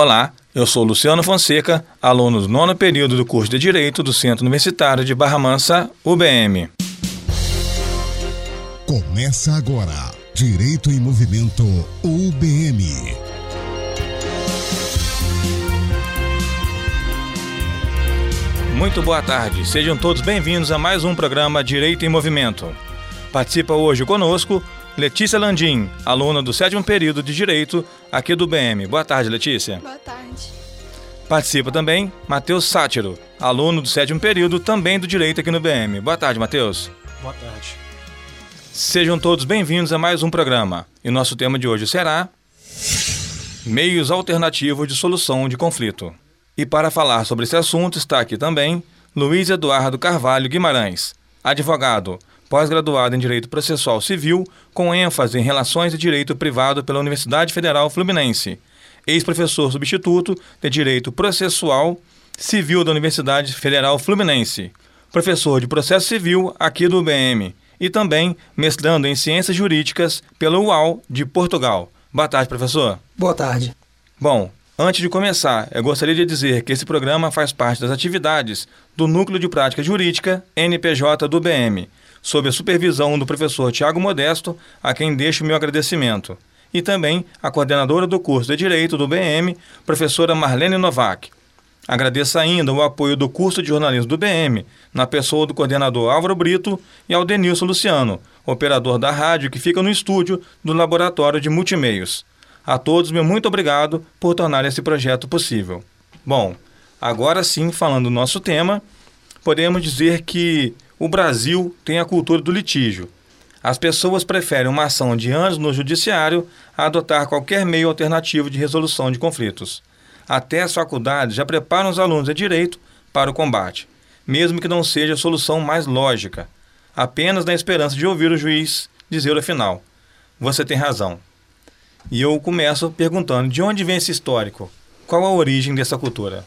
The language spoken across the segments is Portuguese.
Olá, eu sou Luciano Fonseca, aluno do nono período do curso de Direito do Centro Universitário de Barra Mansa, UBM. Começa agora Direito em Movimento UBM. Muito boa tarde, sejam todos bem-vindos a mais um programa Direito em Movimento. Participa hoje conosco Letícia Landim, aluna do sétimo período de Direito aqui do BM. Boa tarde, Letícia. Boa tarde. Participa também Matheus Sátiro, aluno do sétimo período também do Direito aqui no BM. Boa tarde, Matheus. Boa tarde. Sejam todos bem-vindos a mais um programa. E nosso tema de hoje será Meios alternativos de solução de conflito. E para falar sobre esse assunto está aqui também Luiz Eduardo Carvalho Guimarães, advogado, pós-graduado em Direito Processual Civil, com ênfase em Relações e Direito Privado pela Universidade Federal Fluminense, ex-professor substituto de Direito Processual Civil da Universidade Federal Fluminense, professor de Processo Civil aqui do UBM e também mestrando em Ciências Jurídicas pela UAL de Portugal. Boa tarde, professor. Boa tarde. Bom, antes de começar, eu gostaria de dizer que esse programa faz parte das atividades do Núcleo de Prática Jurídica NPJ do UBM, sob a supervisão do professor Tiago Modesto, a quem deixo meu agradecimento, e também a coordenadora do curso de Direito do BM, professora Marlene Novak. Agradeço ainda o apoio do curso de jornalismo do BM, na pessoa do coordenador Álvaro Brito e ao Denilson Luciano, operador da rádio que fica no estúdio do Laboratório de Multimeios. A todos, meu muito obrigado por tornar esse projeto possível. Bom, agora sim, falando do nosso tema, podemos dizer que o Brasil tem a cultura do litígio. As pessoas preferem uma ação de anos no judiciário a adotar qualquer meio alternativo de resolução de conflitos. Até as faculdades já preparam os alunos de direito para o combate, mesmo que não seja a solução mais lógica, apenas na esperança de ouvir o juiz dizer ao final: Você tem razão. E eu começo perguntando: de onde vem esse histórico? Qual a origem dessa cultura?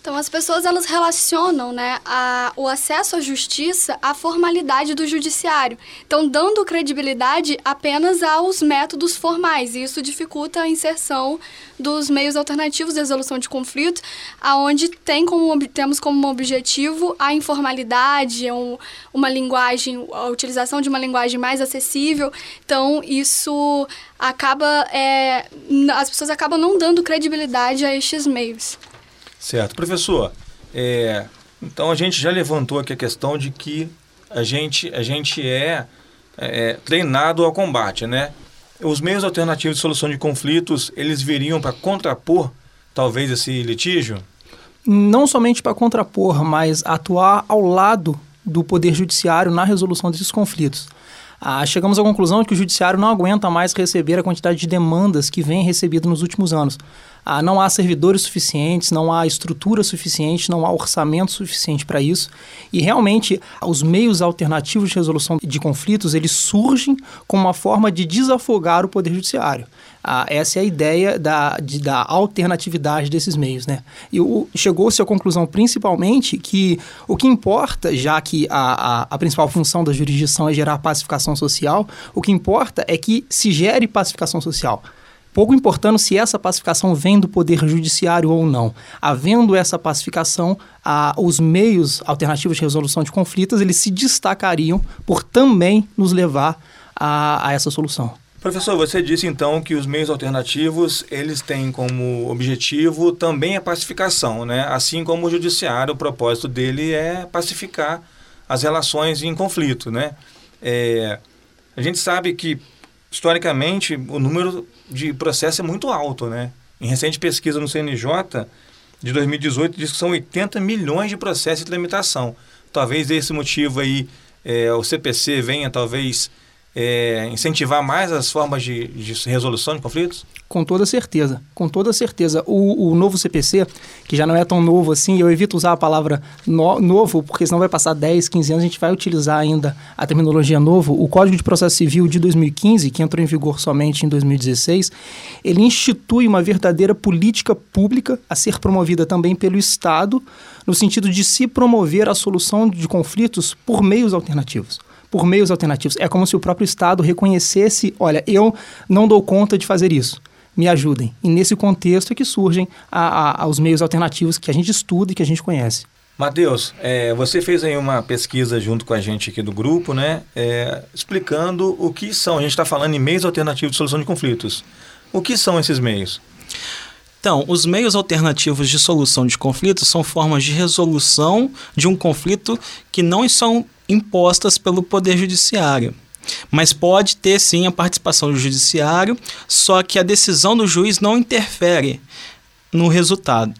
Então, as pessoas elas relacionam né, a, o acesso à justiça à formalidade do judiciário. Então, dando credibilidade apenas aos métodos formais. E isso dificulta a inserção dos meios alternativos de resolução de conflito, aonde tem como, temos como objetivo a informalidade, um, uma linguagem, a utilização de uma linguagem mais acessível. Então, isso acaba. É, as pessoas acabam não dando credibilidade a estes meios. Certo. Professor, é, então a gente já levantou aqui a questão de que a gente, a gente é, é treinado ao combate, né? Os meios alternativos de solução de conflitos, eles viriam para contrapor, talvez, esse litígio? Não somente para contrapor, mas atuar ao lado do Poder Judiciário na resolução desses conflitos. Ah, chegamos à conclusão de que o Judiciário não aguenta mais receber a quantidade de demandas que vem recebido nos últimos anos. Ah, não há servidores suficientes, não há estrutura suficiente, não há orçamento suficiente para isso. E realmente os meios alternativos de resolução de conflitos eles surgem como uma forma de desafogar o poder judiciário. Ah, essa é a ideia da, de, da alternatividade desses meios. Né? E chegou-se à conclusão, principalmente, que o que importa, já que a, a, a principal função da jurisdição é gerar pacificação social, o que importa é que se gere pacificação social pouco importando se essa pacificação vem do poder judiciário ou não. Havendo essa pacificação, os meios alternativos de resolução de conflitos eles se destacariam por também nos levar a, a essa solução. Professor, você disse então que os meios alternativos eles têm como objetivo também a pacificação, né? Assim como o judiciário, o propósito dele é pacificar as relações em conflito, né? É, a gente sabe que historicamente o número de processo é muito alto, né? Em recente pesquisa no CNJ de 2018 diz que são 80 milhões de processos de limitação. Talvez esse motivo aí é, o CPC venha talvez é, incentivar mais as formas de, de, resolução de conflitos? Com toda certeza, com toda certeza. O, o, novo CPC, que já não é tão novo assim, eu evito usar a palavra no, novo, porque senão vai passar 10, 15 anos, a gente vai utilizar ainda a terminologia novo. O Código de Processo Civil de 2015, que entrou em vigor somente em 2016, ele institui uma verdadeira política pública a ser promovida também pelo Estado, no sentido de se promover a solução de conflitos por meios alternativos por meios alternativos. É como se o próprio Estado reconhecesse: olha, eu não dou conta de fazer isso me ajudem. E nesse contexto é que surgem a, a, os meios alternativos que a gente estuda e que a gente conhece. Matheus, é, você fez aí uma pesquisa junto com a gente aqui do grupo, né? É, explicando o que são. A gente está falando em meios alternativos de solução de conflitos. O que são esses meios? Então, os meios alternativos de solução de conflitos são formas de resolução de um conflito que não são impostas pelo Poder Judiciário. Mas pode ter sim a participação do Judiciário, só que a decisão do juiz não interfere no resultado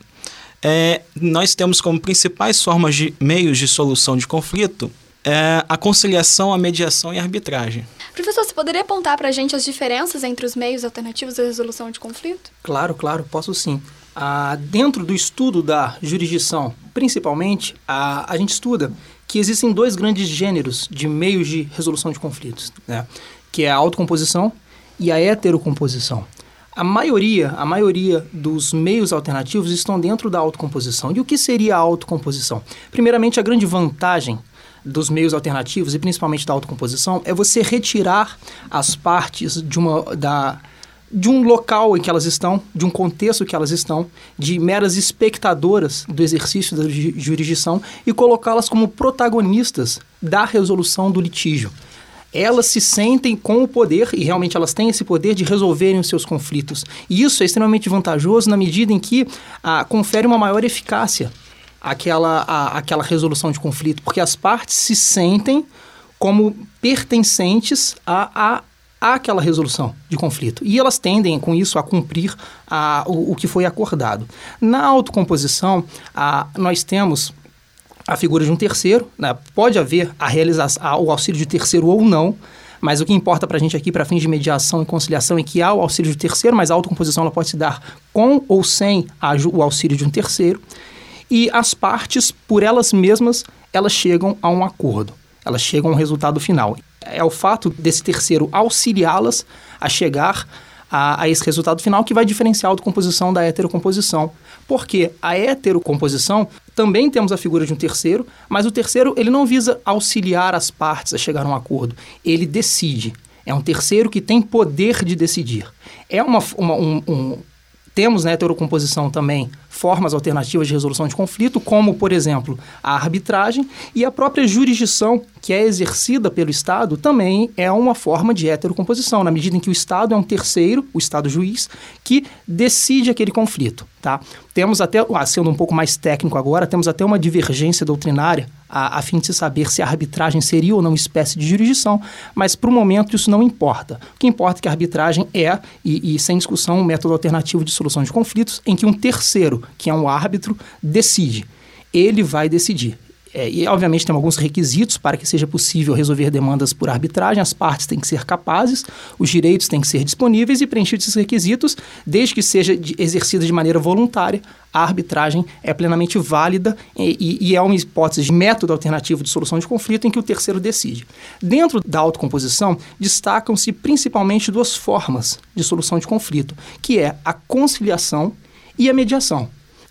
é, nós temos como principais formas de meios de solução de conflito é, a conciliação, a mediação e a arbitragem. Professor, você poderia apontar para a gente as diferenças entre os meios alternativos de resolução de conflito? Claro, claro, posso sim. Ah, dentro do estudo da jurisdição, principalmente, a, a gente estuda que existem dois grandes gêneros de meios de resolução de conflitos, né? que é a autocomposição e a heterocomposição. A maioria, a maioria dos meios alternativos estão dentro da autocomposição. E o que seria a autocomposição? Primeiramente, a grande vantagem dos meios alternativos e principalmente da autocomposição é você retirar as partes de uma da de um local em que elas estão, de um contexto que elas estão, de meras espectadoras do exercício da jurisdição e colocá-las como protagonistas da resolução do litígio elas se sentem com o poder, e realmente elas têm esse poder de resolverem os seus conflitos. E isso é extremamente vantajoso na medida em que ah, confere uma maior eficácia àquela, à, àquela resolução de conflito, porque as partes se sentem como pertencentes a, a, àquela resolução de conflito. E elas tendem, com isso, a cumprir a, o, o que foi acordado. Na autocomposição, a, nós temos a figura de um terceiro, né? pode haver a realização, o auxílio de terceiro ou não, mas o que importa para a gente aqui, para fins de mediação e conciliação, é que há o auxílio de terceiro, mas a autocomposição ela pode se dar com ou sem a, o auxílio de um terceiro. E as partes, por elas mesmas, elas chegam a um acordo, elas chegam a um resultado final. É o fato desse terceiro auxiliá-las a chegar a, a, esse resultado final que vai diferenciar a autocomposição da heterocomposição. Porque a heterocomposição também temos a figura de um terceiro, mas o terceiro ele não visa auxiliar as partes a chegar a um acordo, ele decide. É um terceiro que tem poder de decidir. É uma, uma um, um, temos na heterocomposição também formas alternativas de resolução de conflito, como, por exemplo, a arbitragem e a própria jurisdição, que é exercida pelo Estado, também é uma forma de heterocomposição, na medida em que o Estado é um terceiro, o Estado juiz, que decide aquele conflito. Tá? Temos até, ah, sendo um pouco mais técnico agora, temos até uma divergência doutrinária a, a, fim de se saber se a arbitragem seria ou não espécie de jurisdição, mas para o momento isso não importa. O que importa é que a arbitragem é, e, e sem discussão, um método alternativo de solução de conflitos em que um terceiro, que é um árbitro, decide. Ele vai decidir. É, e, obviamente, tem alguns requisitos para que seja possível resolver demandas por arbitragem. As partes têm que ser capazes, os direitos têm que ser disponíveis e preenchidos esses requisitos, desde que seja de, exercida de maneira voluntária, a arbitragem é plenamente válida e, e, é uma hipótese de método alternativo de solução de conflito em que o terceiro decide. Dentro da autocomposição, destacam-se principalmente duas formas de solução de conflito, que é a conciliação e a mediação.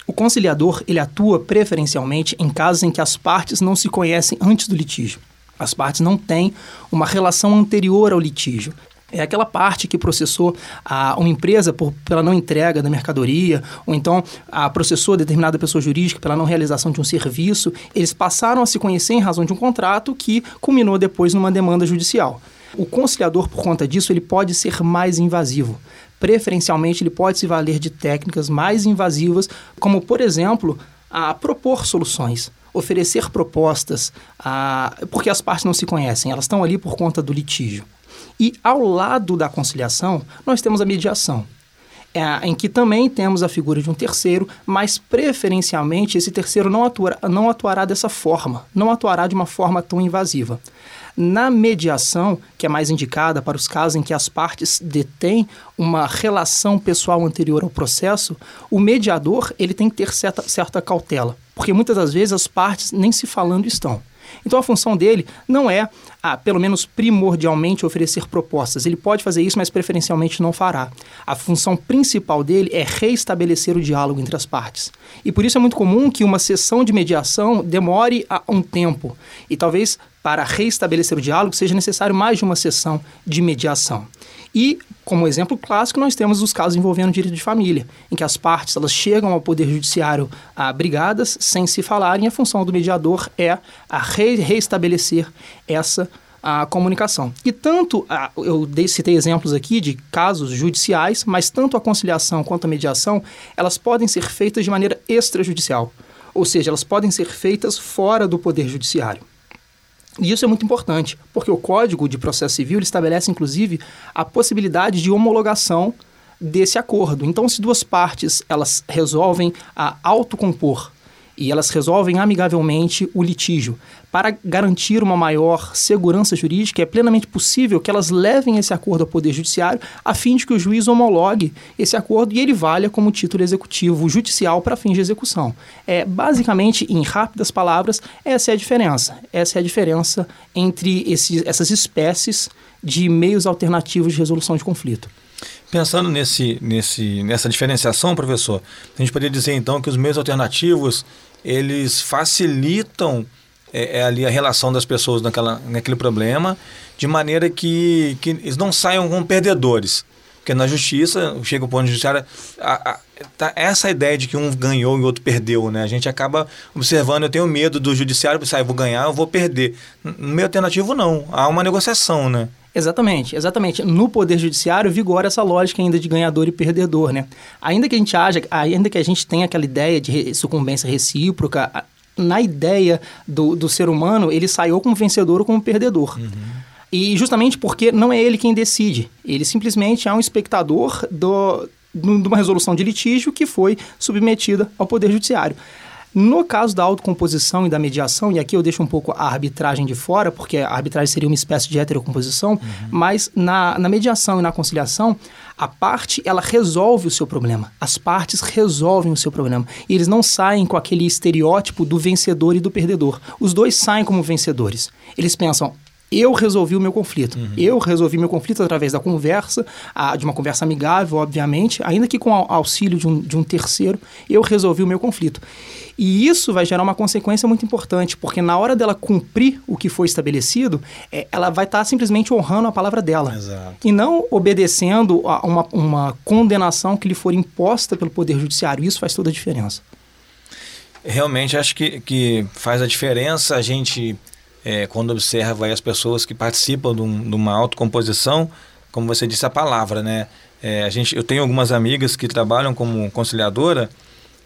O conciliador ele atua preferencialmente em casos em que as partes não se conhecem antes do litígio. As partes não têm uma relação anterior ao litígio. É aquela parte que processou a, uma empresa por, pela não entrega da mercadoria, ou então a processou determinada pessoa jurídica pela não realização de um serviço. Eles passaram a se conhecer em razão de um contrato que culminou depois numa demanda judicial. O conciliador, por conta disso, ele pode ser mais invasivo preferencialmente ele pode se valer de técnicas mais invasivas, como, por exemplo, a propor soluções, oferecer propostas, porque as partes não se conhecem, elas estão ali por conta do litígio. E ao lado da conciliação, nós temos a mediação. É, em que também temos a figura de um terceiro, mas preferencialmente esse terceiro não, atua, não atuará dessa forma, não atuará de uma forma tão invasiva. Na mediação, que é mais indicada para os casos em que as partes detêm uma relação pessoal anterior ao processo, o mediador ele tem que ter certa, certa cautela, porque muitas das vezes as partes nem se falando estão. Então a função dele não é, ah, pelo menos primordialmente, oferecer propostas. Ele pode fazer isso, mas preferencialmente não fará. A função principal dele é reestabelecer o diálogo entre as partes. E por isso é muito comum que uma sessão de mediação demore um tempo. E talvez para reestabelecer o diálogo seja necessário mais de uma sessão de mediação. E, como exemplo clássico, nós temos os casos envolvendo direito de família, em que as partes elas chegam ao Poder Judiciário ah, brigadas, sem se falarem, e a função do mediador é a re reestabelecer essa a comunicação. E tanto, a, eu dei, citei exemplos aqui de casos judiciais, mas tanto a conciliação quanto a mediação, elas podem ser feitas de maneira extrajudicial. Ou seja, elas podem ser feitas fora do Poder Judiciário. E isso é muito importante, porque o Código de Processo Civil estabelece, inclusive, a possibilidade de homologação desse acordo. Então, se duas partes elas resolvem a autocompor e elas resolvem amigavelmente o litígio. Para garantir uma maior segurança jurídica, é plenamente possível que elas levem esse acordo ao Poder Judiciário a fim de que o juiz homologue esse acordo e ele valha como título executivo judicial para fins de execução. É, basicamente, em rápidas palavras, essa é a diferença. Essa é a diferença entre esses, essas espécies de meios alternativos de resolução de conflito. Pensando nesse, nesse, nessa diferenciação, professor, a gente poderia dizer então que os meios alternativos eles facilitam é, é, ali a relação das pessoas naquela, naquele problema, de maneira que, que eles não saiam como perdedores. Porque na justiça, chega o ponto de judiciário, a, a, tá essa ideia de que um ganhou e o outro perdeu, né? A gente acaba observando, eu tenho medo do judiciário, pensar, ah, vou ganhar, eu vou perder. No meio alternativo, não. Há uma negociação, né? Exatamente, exatamente. No Poder Judiciário vigora essa lógica ainda de ganhador e perdedor, né? Ainda que a gente haja, ainda que a gente tenha aquela ideia de sucumbência recíproca, na ideia do, do ser humano, ele saiu como vencedor ou como perdedor. Uhum. E justamente porque não é ele quem decide. Ele simplesmente é um espectador do, de uma resolução de litígio que foi submetida ao Poder Judiciário. No caso da autocomposição e da mediação, e aqui eu deixo um pouco a arbitragem de fora, porque a arbitragem seria uma espécie de heterocomposição, uhum. mas na, na mediação e na conciliação, a parte ela resolve o seu problema. As partes resolvem o seu problema. E eles não saem com aquele estereótipo do vencedor e do perdedor. Os dois saem como vencedores. Eles pensam, eu resolvi o meu conflito. Uhum. Eu resolvi meu conflito através da conversa, a, de uma conversa amigável, obviamente, ainda que com auxílio de um, de um terceiro, eu resolvi o meu conflito. E isso vai gerar uma consequência muito importante, porque na hora dela cumprir o que foi estabelecido, é, ela vai estar tá simplesmente honrando a palavra dela. Exato. E não obedecendo a uma, uma condenação que lhe for imposta pelo Poder Judiciário. Isso faz toda a diferença. Realmente acho que, que faz a diferença a gente é, quando observa as pessoas que participam de, um, de, uma autocomposição, como você disse, a palavra, né? É, a gente, eu tenho algumas amigas que trabalham como conciliadora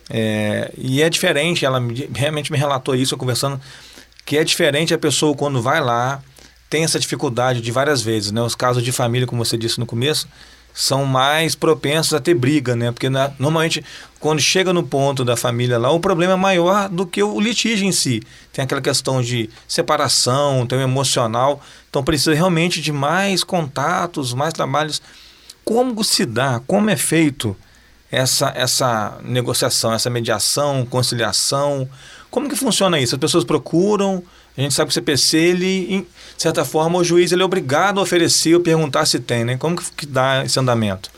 é, e é diferente, ela realmente me relatou isso, eu conversando, que é diferente a pessoa quando vai lá, tem essa dificuldade de várias vezes, né? Os casos de família, como você disse no começo, são mais propensos a ter briga, né? Porque na, normalmente, quando chega no ponto da família lá, o problema é maior do que o litígio em si. Tem aquela questão de separação, tem o emocional. Então precisa realmente de mais contatos, mais trabalhos. Como se dá, como é feito essa, essa negociação, essa mediação, conciliação? Como que funciona isso? As pessoas procuram, a gente sabe que o CPC, ele, de certa forma, o juiz ele é obrigado a oferecer ou perguntar se tem, né? Como que dá esse andamento?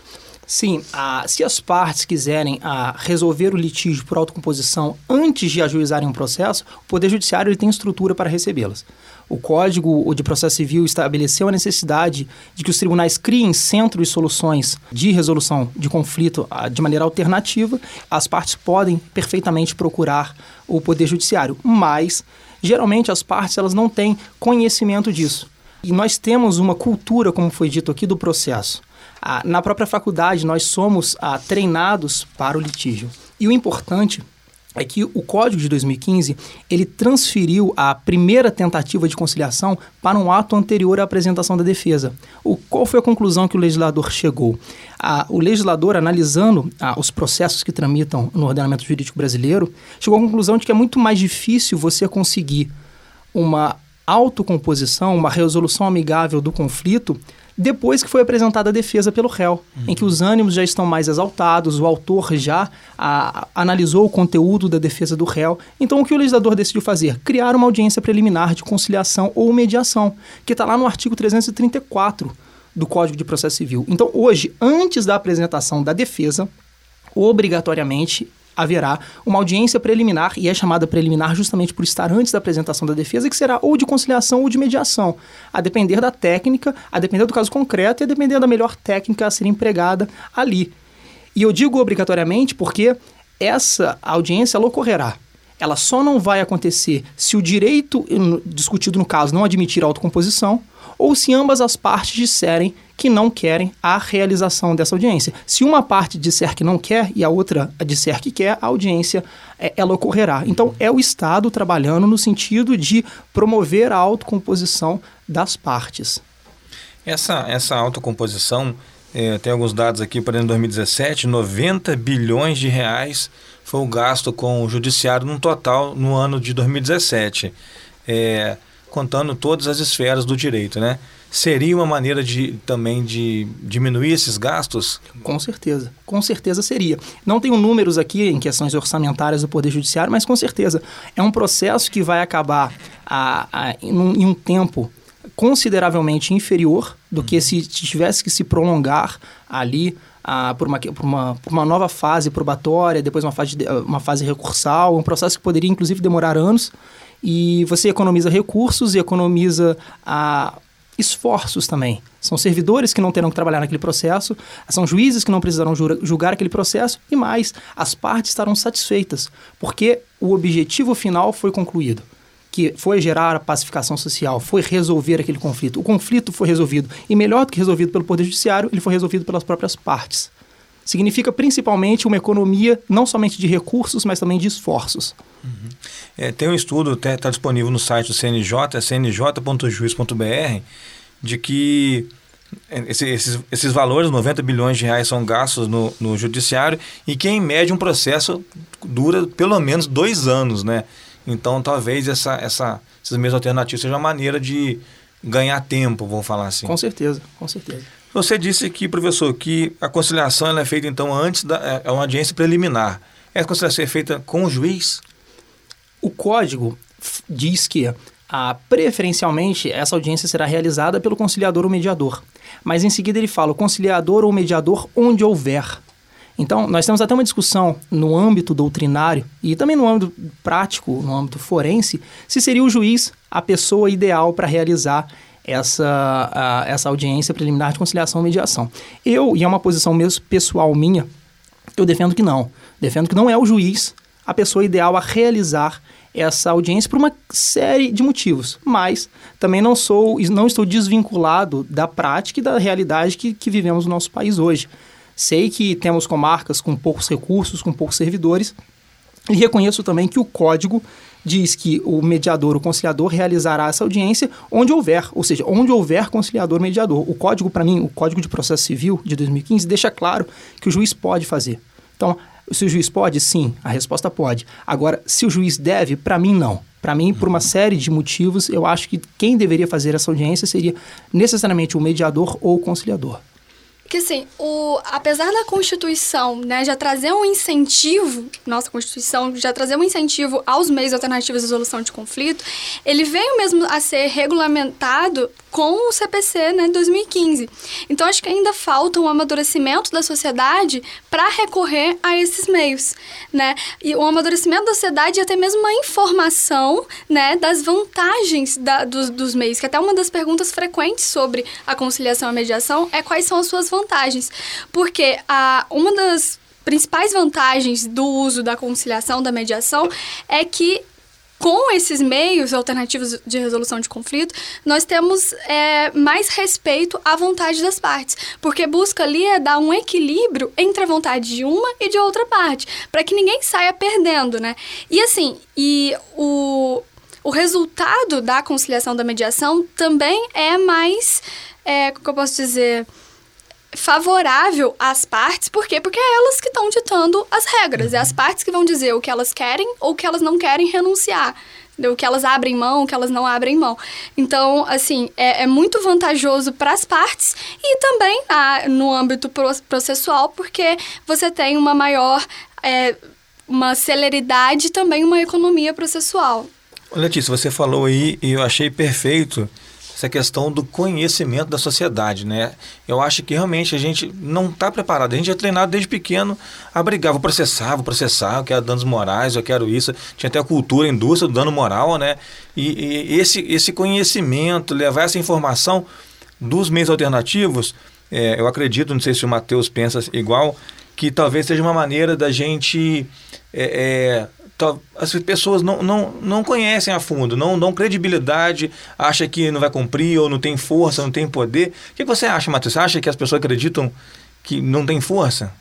Sim, se as partes quiserem resolver o litígio por autocomposição antes de ajuizarem um processo, o Poder Judiciário ele tem estrutura para recebê-las. O Código de Processo Civil estabeleceu a necessidade de que os tribunais criem centros de soluções de resolução de conflito de maneira alternativa. As partes podem perfeitamente procurar o Poder Judiciário, mas geralmente as partes elas não têm conhecimento disso. E nós temos uma cultura, como foi dito aqui, do processo. Ah, na própria faculdade, nós somos ah, treinados para o litígio. E o importante é que o Código de 2015 ele transferiu a primeira tentativa de conciliação para um ato anterior à apresentação da defesa. O, qual foi a conclusão que o legislador chegou? O legislador, analisando os processos que tramitam no ordenamento jurídico brasileiro, chegou à conclusão de que é muito mais difícil você conseguir uma autocomposição, uma resolução amigável do conflito depois que foi apresentada a defesa pelo réu, uhum. em que os ânimos já estão mais exaltados, o autor já a, analisou o conteúdo da defesa do réu. Então, o que o legislador decidiu fazer? Criar uma audiência preliminar de conciliação ou mediação, que está lá no artigo 334 do Código de Processo Civil. Então, hoje, antes da apresentação da defesa, obrigatoriamente haverá uma audiência preliminar, e é chamada preliminar justamente por estar antes da apresentação da defesa, que será ou de conciliação ou de mediação, a depender da técnica, a depender do caso concreto e a depender da melhor técnica a ser empregada ali. E eu digo obrigatoriamente porque essa audiência ela ocorrerá. Ela só não vai acontecer se o direito discutido no caso não admitir autocomposição ou se ambas as partes disserem que não querem a realização dessa audiência. Se uma parte disser que não quer e a outra disser que quer, a audiência é, ela ocorrerá. Então é o Estado trabalhando no sentido de promover a autocomposição das partes. Essa, essa autocomposição, é, tem alguns dados aqui para 2017, 90 bilhões de reais foi o gasto com o judiciário no total no ano de 2017. É, contando todas as esferas do direito, né? Seria uma maneira de também de diminuir esses gastos? Com certeza, com certeza seria. Não tenho números aqui em questões orçamentárias do Poder Judiciário, mas com certeza é um processo que vai acabar a, a, em, um, em um tempo consideravelmente inferior do que se tivesse que se prolongar ali ah, por, uma, por, uma, por uma nova fase probatória, depois uma fase, uma fase recursal, um processo que poderia inclusive demorar anos e você economiza recursos e economiza ah, esforços também. São servidores que não terão que trabalhar naquele processo, são juízes que não precisarão julgar aquele processo e mais, as partes estarão satisfeitas, porque o objetivo final foi concluído, que foi gerar a pacificação social, foi resolver aquele conflito. O conflito foi resolvido e melhor do que resolvido pelo Poder Judiciário, ele foi resolvido pelas próprias partes. Significa principalmente uma economia não somente de recursos, mas também de esforços. Uhum. É, tem um estudo, está disponível no site do CNJ, cnj.juiz.br, de que é, esse, esses, esses valores, 90 bilhões de reais, são gastos no, no judiciário e que, em média, um processo dura pelo menos dois anos, né? Então, talvez essa, essa, essas mesmas alternativas sejam uma maneira de ganhar tempo, vamos falar assim. Com certeza, com certeza. Você disse aqui, professor, que a conciliação é feita, então, antes da é, é uma audiência preliminar. Essa conciliação é feita com o juiz? O código diz que ah, preferencialmente essa audiência será realizada pelo conciliador ou mediador. Mas em seguida ele fala o conciliador ou mediador onde houver. Então, nós temos até uma discussão no âmbito doutrinário e também no âmbito prático, no âmbito forense, se seria o juiz a pessoa ideal para realizar essa, essa audiência preliminar de conciliação e mediação. Eu, e é uma posição mesmo pessoal minha, eu defendo que não. Defendo que não é o juiz a pessoa ideal a realizar essa audiência por uma série de motivos, mas também não sou, não estou desvinculado da prática e da realidade que, que vivemos no nosso país hoje. Sei que temos comarcas com poucos recursos, com poucos servidores, e reconheço também que o código diz que o mediador, o conciliador, realizará essa audiência onde houver, ou seja, onde houver conciliador mediador. O código, para mim, o Código de Processo Civil de 2015, deixa claro que o juiz pode fazer. Então, se o juiz pode, sim, a resposta pode. Agora, se o juiz deve, para mim, não. Para mim, por uma série de motivos, eu acho que quem deveria fazer essa audiência seria necessariamente o mediador ou o conciliador que assim, o, apesar da Constituição né, já trazer um incentivo, nossa Constituição já trazer um incentivo aos meios alternativos de resolução de conflito, ele veio mesmo a ser regulamentado com o CPC né, 2015. Então, acho que ainda falta um amadurecimento da sociedade para recorrer a esses meios, né? E o amadurecimento da sociedade e até mesmo uma informação né, das vantagens da, dos, dos meios, que até uma das perguntas frequentes sobre a conciliação e a mediação é quais são as suas vantagens. Porque a, uma das principais vantagens do uso da conciliação, da mediação, é que com esses meios alternativos de resolução de conflito, nós temos é, mais respeito à vontade das partes, porque busca ali é dar um equilíbrio entre a vontade de uma e de outra parte, para que ninguém saia perdendo, né? E assim, e o, o resultado da conciliação da mediação também é mais, é, como eu posso dizer, favorável às partes, por quê? Porque é elas que estão ditando as regras, é as partes que vão dizer o que elas querem ou o que elas não querem renunciar. O que elas abrem mão, o que elas não abrem mão. Então, assim, é, é muito vantajoso para as partes e também ah, no âmbito processual, porque você tem uma maior, é, uma celeridade e também uma economia processual. Letícia, você falou aí e eu achei perfeito essa questão do conhecimento da sociedade, né? Eu acho que realmente a gente não está preparado. A gente é treinado desde pequeno a brigar, vou processar, vou processar, eu quero danos morais, eu quero isso. Tinha até a cultura, a indústria do dano moral, né? E, e esse, esse conhecimento, levar essa informação dos meios alternativos, é, eu acredito, não sei se o Matheus pensa igual, que talvez seja uma maneira da gente é, é, as pessoas não, não, não conhecem a fundo, não dão credibilidade, acha que não vai cumprir ou não tem força, não tem poder. O que você acha, Matheus? Você acha que as pessoas acreditam que não tem força?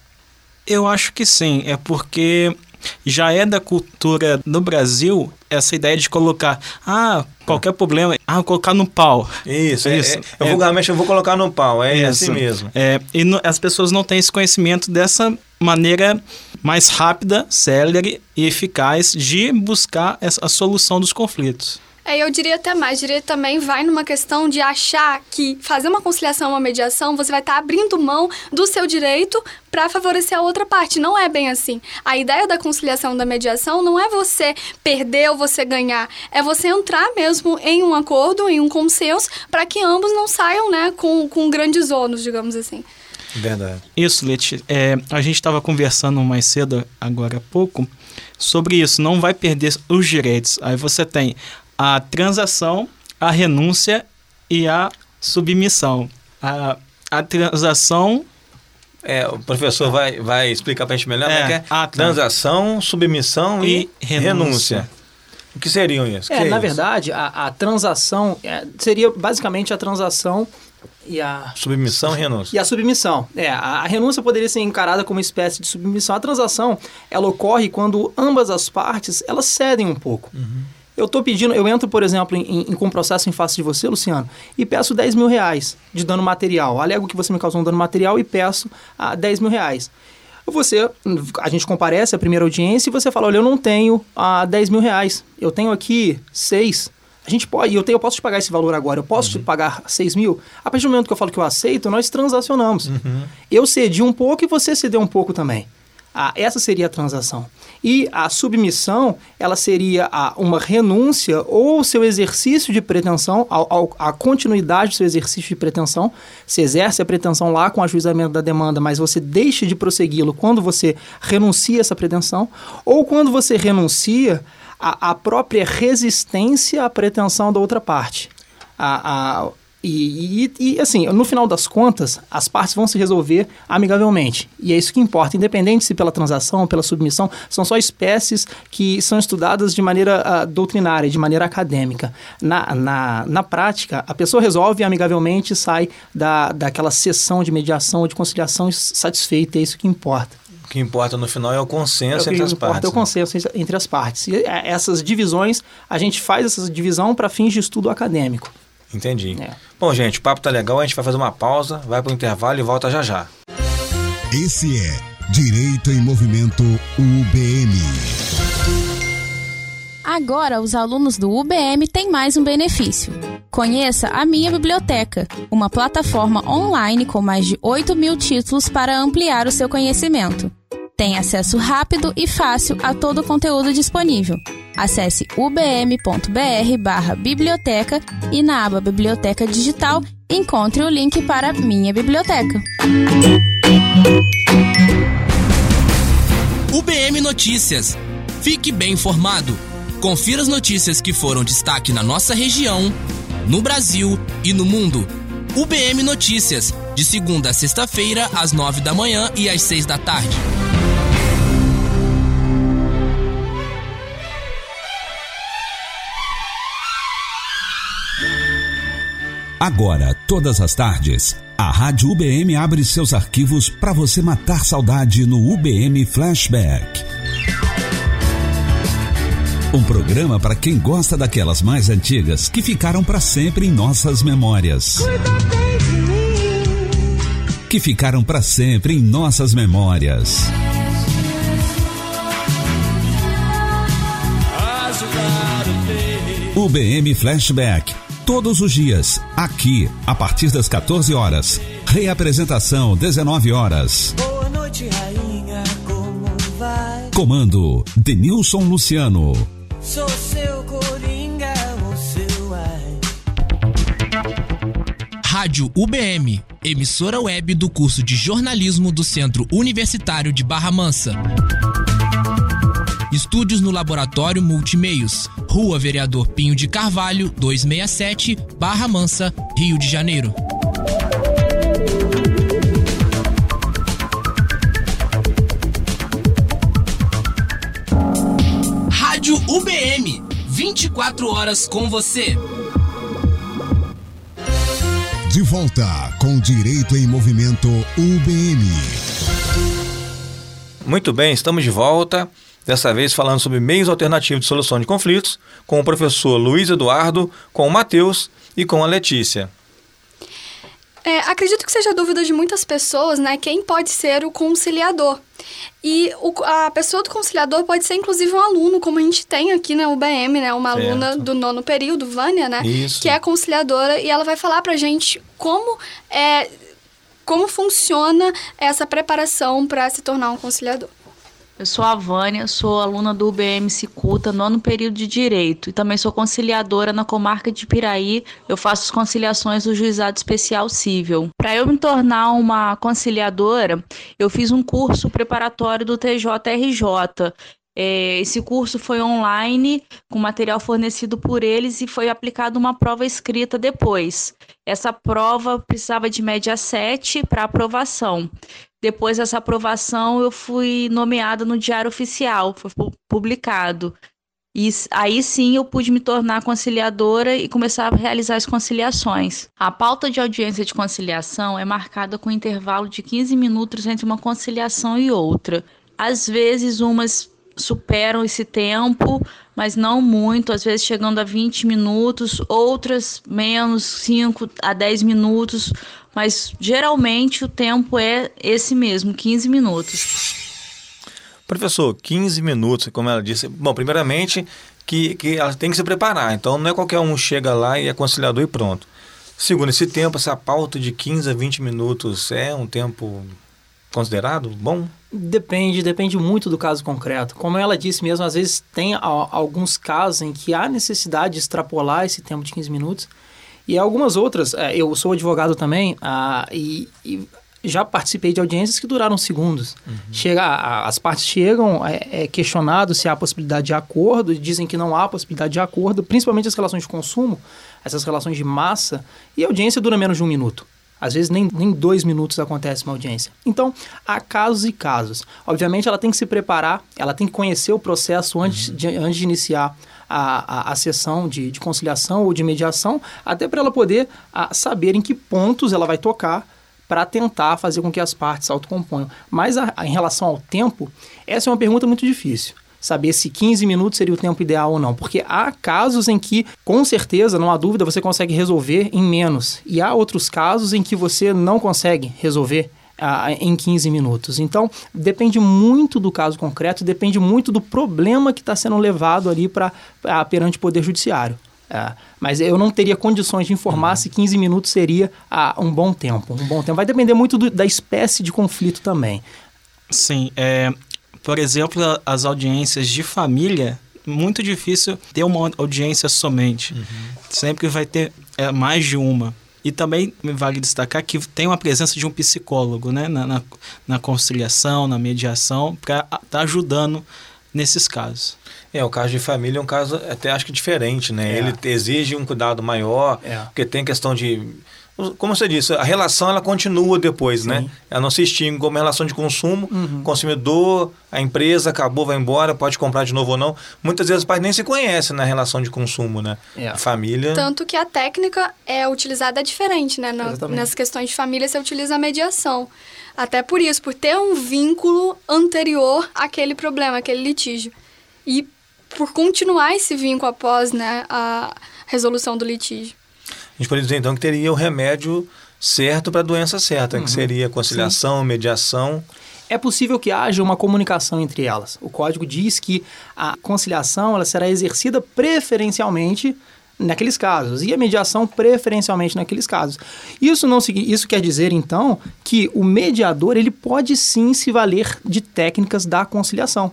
Eu acho que sim. É porque já é da cultura no Brasil essa ideia de colocar, ah, qualquer problema, ah, colocar no pau. Isso, é, isso. É, eu é, vulgarmente eu vou colocar no pau, é isso, assim mesmo. É, e no, as pessoas não têm esse conhecimento dessa maneira mais rápida, célere e eficaz de buscar a solução dos conflitos. É, eu diria até mais, diria também vai numa questão de achar que fazer uma conciliação, uma mediação, você vai estar tá abrindo mão do seu direito para favorecer a outra parte. Não é bem assim. A ideia da conciliação, da mediação, não é você perder ou você ganhar, é você entrar mesmo em um acordo, em um consenso, para que ambos não saiam, né, com, com grandes ônus, digamos assim. Verdade. Isso, Leti. É, a gente estava conversando mais cedo, agora há pouco, sobre isso. Não vai perder os direitos. Aí você tem a transação, a renúncia e a submissão. A, a transação. É, o professor vai, vai explicar para a gente melhor é, é, a transação, submissão e, e renúncia. renúncia. O que seriam isso? É, que na é verdade, a, a transação é, seria basicamente a transação e a submissão e renúncia. E a submissão. É, a, renúncia poderia ser encarada como uma espécie de submissão. A transação, ela ocorre quando ambas as partes, elas cedem um pouco. Uhum. Eu estou pedindo, eu entro, por exemplo, em, em, com processo em face de você, Luciano, e peço 10 mil reais de dano material. Alego que você me causou um dano material e peço ah, 10 mil reais. Você, a gente comparece à primeira audiência e você fala, olha, eu não tenho ah, 10 mil reais, eu tenho aqui 6. A gente pode, eu, tenho, eu posso te pagar esse valor agora, eu posso uhum. te pagar 6 mil. A partir do momento que eu falo que eu aceito, nós transacionamos. Uhum. Eu cedi um pouco e você cedeu um pouco também. Ah, essa seria a transação. E a submissão, ela seria a, uma renúncia ou seu exercício de pretensão, a, a, continuidade do seu exercício de pretensão. Se exerce a pretensão lá com o ajuizamento da demanda, mas você deixa de prossegui-lo quando você renuncia essa pretensão, ou quando você renuncia a, própria resistência à pretensão da outra parte. A, a, e, e, e, assim, no final das contas, as partes vão se resolver amigavelmente. E é isso que importa, independente se pela transação pela submissão, são só espécies que são estudadas de maneira uh, doutrinária, de maneira acadêmica. Na, na, na prática, a pessoa resolve amigavelmente e sai da, daquela sessão de mediação ou de conciliação satisfeita, é isso que importa. O que importa no final é o consenso é o entre as partes. É o né? consenso entre as partes. E é, essas divisões, a gente faz essa divisão para fins de estudo acadêmico. Entendi. É. Bom, gente, o papo tá legal, a gente vai fazer uma pausa, vai para o intervalo e volta já já. Esse é Direito em Movimento UBM. Agora, os alunos do UBM têm mais um benefício. Conheça a Minha Biblioteca, uma plataforma online com mais de 8 mil títulos para ampliar o seu conhecimento. Tem acesso rápido e fácil a todo o conteúdo disponível. Acesse ubm.br/biblioteca e na aba Biblioteca Digital encontre o link para Minha Biblioteca. UBM Notícias. Fique bem informado. Confira as notícias que foram destaque na nossa região, no Brasil e no mundo. UBM Notícias, de segunda a sexta-feira, às nove da manhã e às seis da tarde. Agora, todas as tardes, a Rádio UBM abre seus arquivos para você matar saudade no UBM Flashback. Um programa para quem gosta daquelas mais antigas que ficaram para sempre em nossas memórias. Que ficaram para sempre em nossas memórias. UBM Flashback todos os dias, aqui, a partir das 14 horas. Reapresentação, 19 horas. Boa noite, rainha, como vai? Comando, Denilson Luciano. Sou seu coringa, ou seu ai. Rádio UBM, emissora web do curso de jornalismo do Centro Universitário de Barra Mansa. Estúdios no Laboratório Multimeios, Rua Vereador Pinho de Carvalho, 267, Barra Mansa, Rio de Janeiro. Rádio UBM, 24 horas com você. De volta com Direito em Movimento UBM. Muito bem, estamos de volta. Dessa vez falando sobre meios alternativos de solução de conflitos, com o professor Luiz Eduardo, com o Matheus e com a Letícia. É, acredito que seja dúvida de muitas pessoas, né? Quem pode ser o conciliador? E o, a pessoa do conciliador pode ser inclusive um aluno, como a gente tem aqui na UBM, né? Uma Certo. aluna do nono período, Vânia, né? Isso. Que é conciliadora e ela vai falar pra gente como é como funciona essa preparação para se tornar um conciliador. Eu sou a Vânia, sou aluna do UBM Cicuta, nono período de Direito, e também sou conciliadora na comarca de Piraí. Eu faço as conciliações do Juizado Especial Cível. Para eu me tornar uma conciliadora, eu fiz um curso preparatório do TJRJ. É, esse curso foi online, com material fornecido por eles, e foi aplicada uma prova escrita depois. Essa prova precisava de média 7 para aprovação. Depois dessa aprovação, eu fui nomeada no Diário Oficial, foi pu- publicado. E aí sim eu pude me tornar conciliadora e começar a realizar as conciliações. A pauta de audiência de conciliação é marcada com um intervalo de 15 minutos entre uma conciliação e outra. Às vezes, umas superam esse tempo, mas não muito, às vezes chegando a 20 minutos, outras menos 5 a 10 minutos, mas geralmente o tempo é esse mesmo, 15 minutos. Professor, 15 minutos, como ela disse. Bom, primeiramente, que, que ela tem que se preparar. Então, não é qualquer um chega lá e é conciliador e pronto. Segundo, esse tempo, essa pauta de 15 a 20 minutos é um tempo considerado bom? Depende, depende muito do caso concreto. Como ela disse mesmo, às vezes tem a- alguns casos em que há necessidade de extrapolar esse tempo de 15 minutos. E algumas outras, eh, eu sou advogado também, ah, e, e já participei de audiências que duraram segundos. Chega, a- as partes chegam, é, é questionado se há possibilidade de acordo, e dizem que não há possibilidade de acordo, principalmente as relações de consumo, essas relações de massa, e a audiência dura menos de um minuto. Às vezes nem, nem dois minutos acontece uma audiência. Então, há casos e casos. Obviamente, ela tem que se preparar, ela tem que conhecer o processo antes, de, antes de iniciar a, a, a sessão de, de conciliação ou de mediação, até para ela poder a, saber em que pontos ela vai tocar para tentar fazer com que as partes autocomponham. Mas a- em relação ao tempo, essa é uma pergunta muito difícil. Saber se 15 minutos seria o tempo ideal ou não. Porque há casos em que, com certeza, não há dúvida, você consegue resolver em menos. E há outros casos em que você não consegue resolver ah, em 15 minutos. Então, depende muito do caso concreto, depende muito do problema que está sendo levado ali para perante o Poder Judiciário. É, mas eu não teria condições de informar se 15 minutos seria ah, um bom tempo. Um bom tempo. Vai depender muito do- da espécie de conflito também. Sim, é, por exemplo, as audiências de família, muito difícil ter uma audiência somente. Sempre vai ter é, mais de uma. E também vale destacar que tem uma presença de um psicólogo né, na, na, na conciliação, na mediação, para estar ajudando nesses casos. É, o caso de família é um caso até acho que diferente, né? É. Ele exige um cuidado maior, É. porque tem questão de. Como você disse, a relação ela continua depois, né? Ela não se extingue como relação de consumo, Uhum. consumidor, a empresa acabou, vai embora, pode comprar de novo ou não. Muitas vezes os pais nem se conhecem na relação de consumo, né? É. A família. Tanto que a técnica é utilizada diferente, né? Na- nas questões de família, você utiliza a mediação. Até por isso, por ter um vínculo anterior àquele problema, àquele litígio. E por continuar esse vínculo após né, a resolução do litígio. A gente pode dizer então que teria o remédio certo para a doença certa, Uhum. que seria conciliação, mediação. É possível que haja uma comunicação entre elas. O código diz que a conciliação ela será exercida preferencialmente naqueles casos e a mediação preferencialmente naqueles casos. Isso não isso quer dizer então que o mediador ele pode sim se valer de técnicas da conciliação.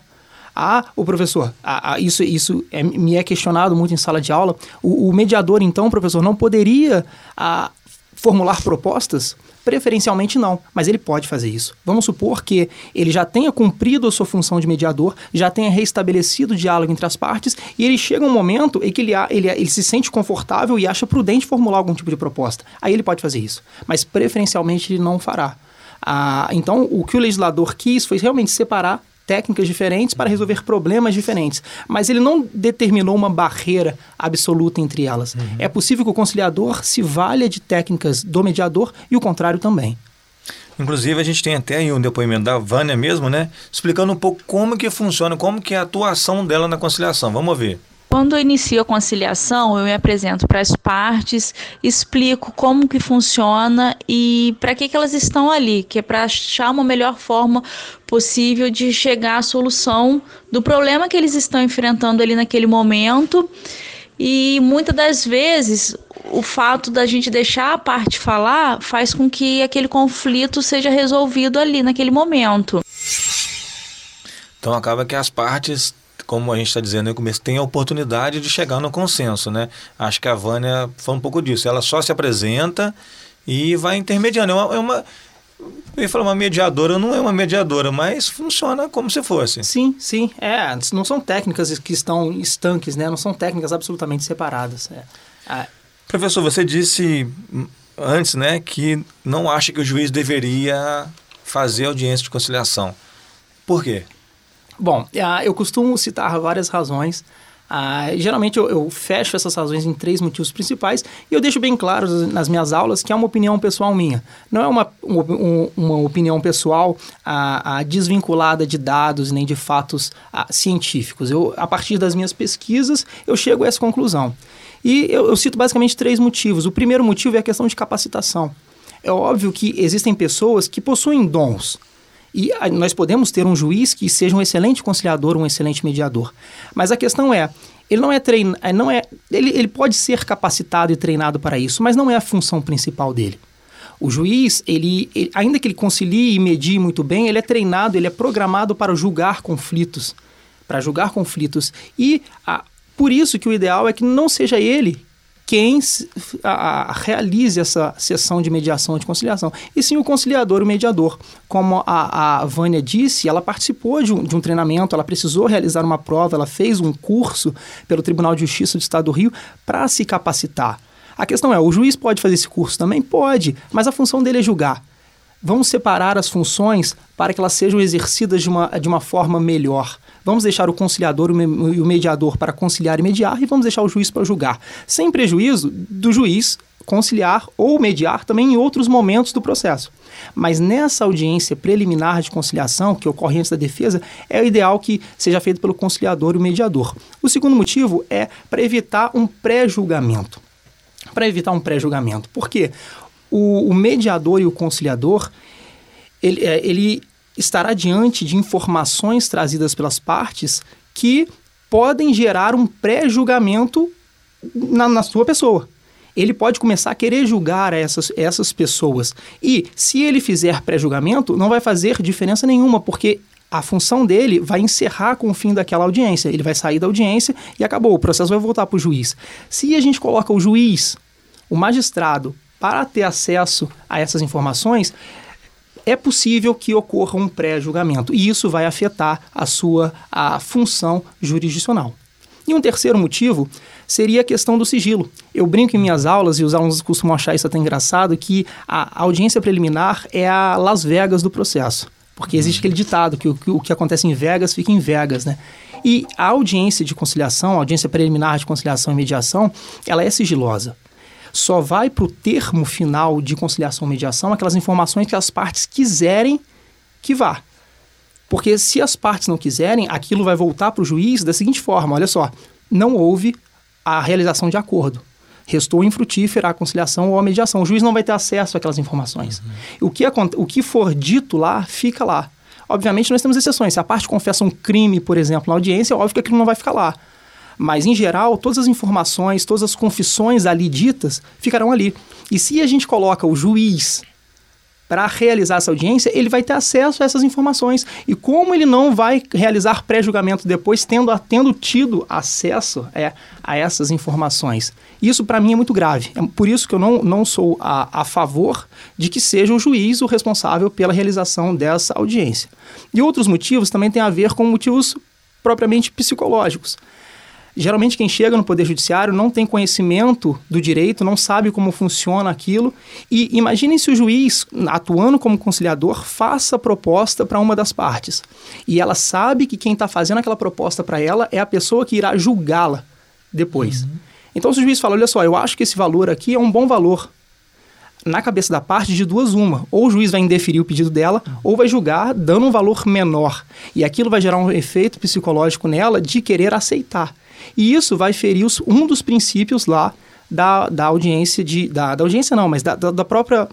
Ah, o professor, ah, ah, isso, isso é- me é questionado muito em sala de aula. O, o mediador, então, professor, não poderia ah, formular propostas? Preferencialmente não, mas ele pode fazer isso. Vamos supor que ele já tenha cumprido a sua função de mediador, já tenha restabelecido o diálogo entre as partes e ele chega um momento em que ele, ele, ele se sente confortável e acha prudente formular algum tipo de proposta. Aí ele pode fazer isso, mas preferencialmente ele não fará. Ah, então, o que o legislador quis foi realmente separar técnicas diferentes para resolver problemas diferentes. Mas ele não determinou uma barreira absoluta entre elas. Uhum. É possível que o conciliador se valha de técnicas do mediador e o contrário também. Inclusive, a gente tem até aí um depoimento da Vânia mesmo, né? Explicando um pouco como que funciona, como que é a atuação dela na conciliação. Vamos ver. Quando eu inicio a conciliação, eu me apresento para as partes, explico como que funciona e para que, que elas estão ali, que é para achar uma melhor forma possível de chegar à solução do problema que eles estão enfrentando ali naquele momento. E muitas das vezes o fato da gente deixar a parte falar faz com que aquele conflito seja resolvido ali naquele momento. Então acaba que as partes como a gente está dizendo no começo, tem a oportunidade de chegar no consenso, né? Acho que a Vânia foi um pouco disso. Ela só se apresenta e vai intermediando. É uma, é uma eu ia falar uma mediadora, não é uma mediadora, mas funciona como se fosse. Sim, sim. É, não são técnicas que estão estanques, né? Não são técnicas absolutamente separadas. É. Ah. Professor, você disse antes, né, que não acha que o juiz deveria fazer audiência de conciliação. Por quê? Bom, uh, eu costumo citar várias razões. Uh, geralmente eu, fecho essas razões em três motivos principais e eu deixo bem claro nas minhas aulas que é uma opinião pessoal minha. Não é uma, um, uma opinião pessoal uh, desvinculada de dados nem de fatos científicos. Eu, a partir das minhas pesquisas, eu chego a essa conclusão. E eu, eu cito basicamente três motivos. O primeiro motivo é a questão de capacitação. É óbvio que existem pessoas que possuem dons, e nós podemos ter um juiz que seja um excelente conciliador, um excelente mediador. Mas a questão é, ele não é trein... É, não é ele, ele pode ser capacitado e treinado para isso, mas não é a função principal dele. O juiz, ele, ele, ainda que ele concilie e medie muito bem, ele é treinado, ele é programado para julgar conflitos, para julgar conflitos. E a, por isso que o ideal é que não seja ele quem a, a, realize essa sessão de mediação de conciliação, e sim o conciliador, o mediador. Como a, a Vânia disse, ela participou de um, de um treinamento, ela precisou realizar uma prova, ela fez um curso pelo Tribunal de Justiça do Estado do Rio para se capacitar. A questão é, o juiz pode fazer esse curso também? Pode, mas a função dele é julgar. Vamos separar as funções para que elas sejam exercidas de uma, de uma forma melhor. Vamos deixar o conciliador e o mediador para conciliar e mediar e vamos deixar o juiz para julgar, sem prejuízo do juiz conciliar ou mediar também em outros momentos do processo. Mas nessa audiência preliminar de conciliação, que ocorre antes da defesa, é o ideal que seja feito pelo conciliador e o mediador. O segundo motivo é para evitar um pré-julgamento. Para evitar um pré-julgamento. Por quê? O, o, mediador e o conciliador, ele, é, ele estará diante de informações trazidas pelas partes que podem gerar um pré-julgamento na, na sua pessoa. Ele pode começar a querer julgar essas, essas pessoas. E se ele fizer pré-julgamento, não vai fazer diferença nenhuma, porque a função dele vai encerrar com o fim daquela audiência. Ele vai sair da audiência e acabou. O processo vai voltar para o juiz. Se a gente coloca o juiz, o magistrado, para ter acesso a essas informações, é possível que ocorra um pré-julgamento e isso vai afetar a sua a função jurisdicional. E um terceiro motivo seria a questão do sigilo. Eu brinco em minhas aulas, e os alunos costumam achar isso até engraçado, que a audiência preliminar é a Las Vegas do processo. Porque existe aquele ditado que o, que o que acontece em Vegas fica em Vegas, né? E a audiência de conciliação, a audiência preliminar de conciliação e mediação, ela é sigilosa só vai para o termo final de conciliação mediação aquelas informações que as partes quiserem que vá. Porque se as partes não quiserem, aquilo vai voltar para o juiz da seguinte forma: olha só, não houve a realização de acordo. Restou infrutífera a conciliação ou a mediação. O juiz não vai ter acesso àquelas informações. Uhum. O, que, o que for dito lá, fica lá. Obviamente, nós temos exceções. Se a parte confessa um crime, por exemplo, na audiência, é óbvio que aquilo não vai ficar lá. Mas, em geral, todas as informações, todas as confissões ali ditas ficarão ali. E se a gente coloca o juiz para realizar essa audiência, ele vai ter acesso a essas informações. E como ele não vai realizar pré-julgamento depois, tendo, tendo tido acesso é, a essas informações? Isso, para mim, é muito grave. É por isso que eu não, não sou a, a favor de que seja o juiz o responsável pela realização dessa audiência. E outros motivos também têm a ver com motivos propriamente psicológicos. Geralmente quem chega no Poder Judiciário não tem conhecimento do direito, não sabe como funciona aquilo. E imaginem se o juiz, atuando como conciliador, faça proposta para uma das partes. E ela sabe que quem está fazendo aquela proposta para ela é a pessoa que irá julgá-la depois. Uhum. Então, se o juiz fala, olha só, eu acho que esse valor aqui é um bom valor, na cabeça da parte, de duas uma. Ou o juiz vai indeferir o pedido dela, ou vai julgar dando um valor menor. E aquilo vai gerar um efeito psicológico nela de querer aceitar. E isso vai ferir os, um dos princípios lá da, da audiência de. Da, da audiência não, mas da, da, da própria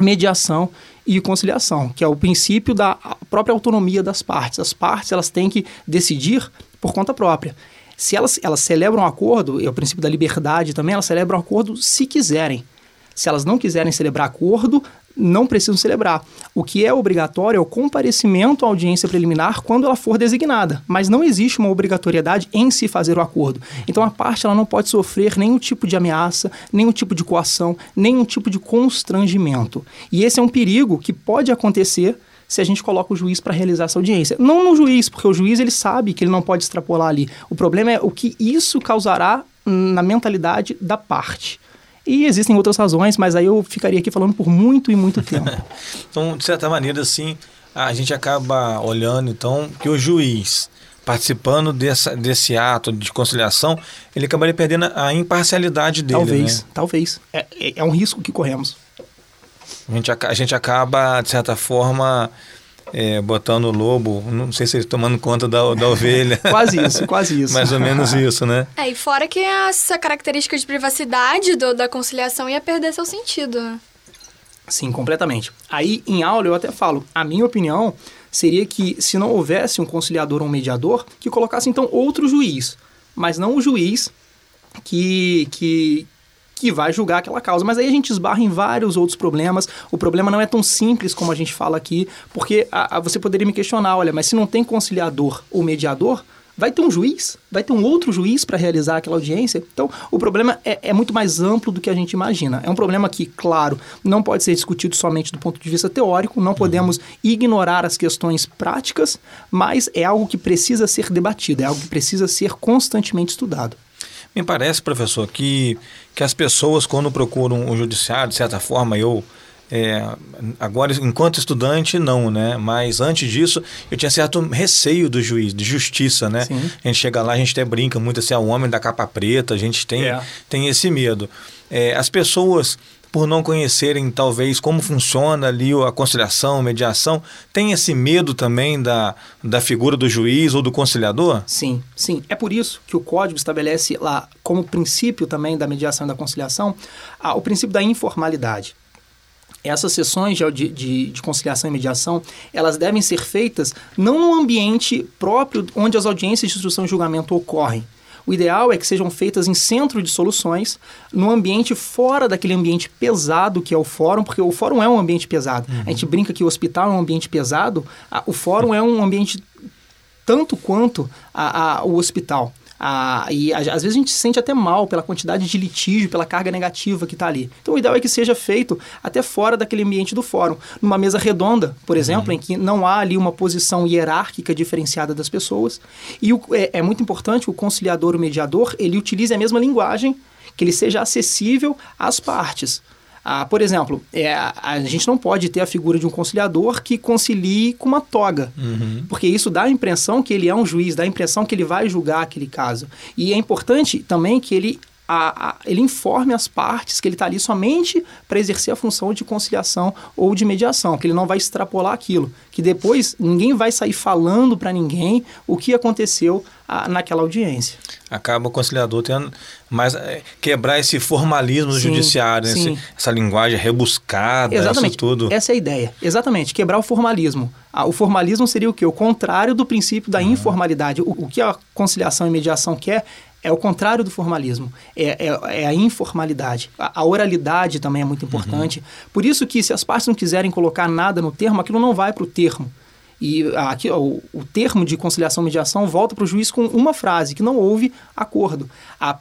mediação e conciliação, que é o princípio da própria autonomia das partes. As partes elas têm que decidir por conta própria. Se elas, elas celebram um acordo, é o princípio da liberdade também, elas celebram um acordo se quiserem. Se elas não quiserem celebrar acordo, não precisam celebrar. O que é obrigatório é o comparecimento à audiência preliminar quando ela for designada, mas não existe uma obrigatoriedade em se fazer o acordo. Então a parte ela não pode sofrer nenhum tipo de ameaça, nenhum tipo de coação, nenhum tipo de constrangimento. E esse é um perigo que pode acontecer se a gente coloca o juiz para realizar essa audiência. Não no juiz, porque o juiz ele sabe que ele não pode extrapolar ali. O problema é o que isso causará na mentalidade da parte. E existem outras razões, mas aí eu ficaria aqui falando por muito e muito tempo. então, de certa maneira, assim, a gente acaba olhando, então, que o juiz, participando dessa, desse ato de conciliação, ele acabaria perdendo a imparcialidade dele. Talvez, né? talvez. É, é, é um risco que corremos. A gente, a gente acaba, de certa forma, é, botando o lobo, não sei se ele tomando conta da, da ovelha. quase isso, quase isso. Mais ou menos isso, né? É, e fora que essa característica de privacidade do, da conciliação ia perder seu sentido, né? Sim, completamente. Aí, em aula, eu até falo, a minha opinião seria que se não houvesse um conciliador ou um mediador, que colocasse então outro juiz, mas não o juiz que, que, que vai julgar aquela causa. Mas aí a gente esbarra em vários outros problemas. O problema não é tão simples como a gente fala aqui, porque a, a, você poderia me questionar: olha, mas se não tem conciliador ou mediador, vai ter um juiz, vai ter um outro juiz para realizar aquela audiência. Então, o problema é, é, muito mais amplo do que a gente imagina. É um problema que, claro, não pode ser discutido somente do ponto de vista teórico, não podemos ignorar as questões práticas, mas é algo que precisa ser debatido, é algo que precisa ser constantemente estudado. Me parece, professor, que, que as pessoas, quando procuram o judiciário, de certa forma, eu. É, agora, enquanto estudante, não, né? Mas antes disso, eu tinha certo receio do juiz, de justiça, né? Sim. A gente chega lá, a gente até brinca muito assim, é o homem da capa preta, a gente tem, é. tem esse medo. É, as pessoas por não conhecerem talvez como funciona ali a conciliação, mediação, tem esse medo também da, da figura do juiz ou do conciliador? Sim, sim. É por isso que o código estabelece lá como princípio também da mediação e da conciliação a, o princípio da informalidade. Essas sessões de, de, de, conciliação e mediação, elas devem ser feitas não no ambiente próprio onde as audiências de instrução e julgamento ocorrem, o ideal é que sejam feitas em centro de soluções, no ambiente fora daquele ambiente pesado que é o fórum, porque o fórum é um ambiente pesado. Uhum. A gente brinca que o hospital é um ambiente pesado, a, o fórum é um ambiente tanto quanto a, a, o hospital. Ah, e às vezes a gente se sente até mal pela quantidade de litígio, pela carga negativa que está ali. Então o ideal é que seja feito até fora daquele ambiente do fórum. Numa mesa redonda, por uhum. exemplo, uhum. em que não há ali uma posição hierárquica diferenciada das pessoas. E o, é, é muito importante que o conciliador, o mediador, ele utilize a mesma linguagem, que ele seja acessível às partes. Ah, por exemplo, é, a gente não pode ter a figura de um conciliador que concilie com uma toga, uhum. porque isso dá a impressão que ele é um juiz, dá a impressão que ele vai julgar aquele caso. E é importante também que ele a, a, ele informe as partes que ele está ali somente para exercer a função de conciliação ou de mediação, que ele não vai extrapolar aquilo, que depois ninguém vai sair falando para ninguém o que aconteceu a, naquela audiência. Acaba o conciliador tendo mais é, quebrar esse formalismo sim, judiciário, né? esse, essa linguagem rebuscada, Exatamente. isso tudo. Essa é a ideia. Exatamente, quebrar o formalismo. Ah, o formalismo seria o quê? O contrário do princípio da uhum. informalidade. O, o que a conciliação e mediação quer é o contrário do formalismo, é, é, é a informalidade. A, a, oralidade também é muito importante. Uhum. Por isso que se as partes não quiserem colocar nada no termo, aquilo não vai para o termo. E aqui o, o termo de conciliação mediação volta para o juiz com uma frase, que não houve acordo. A,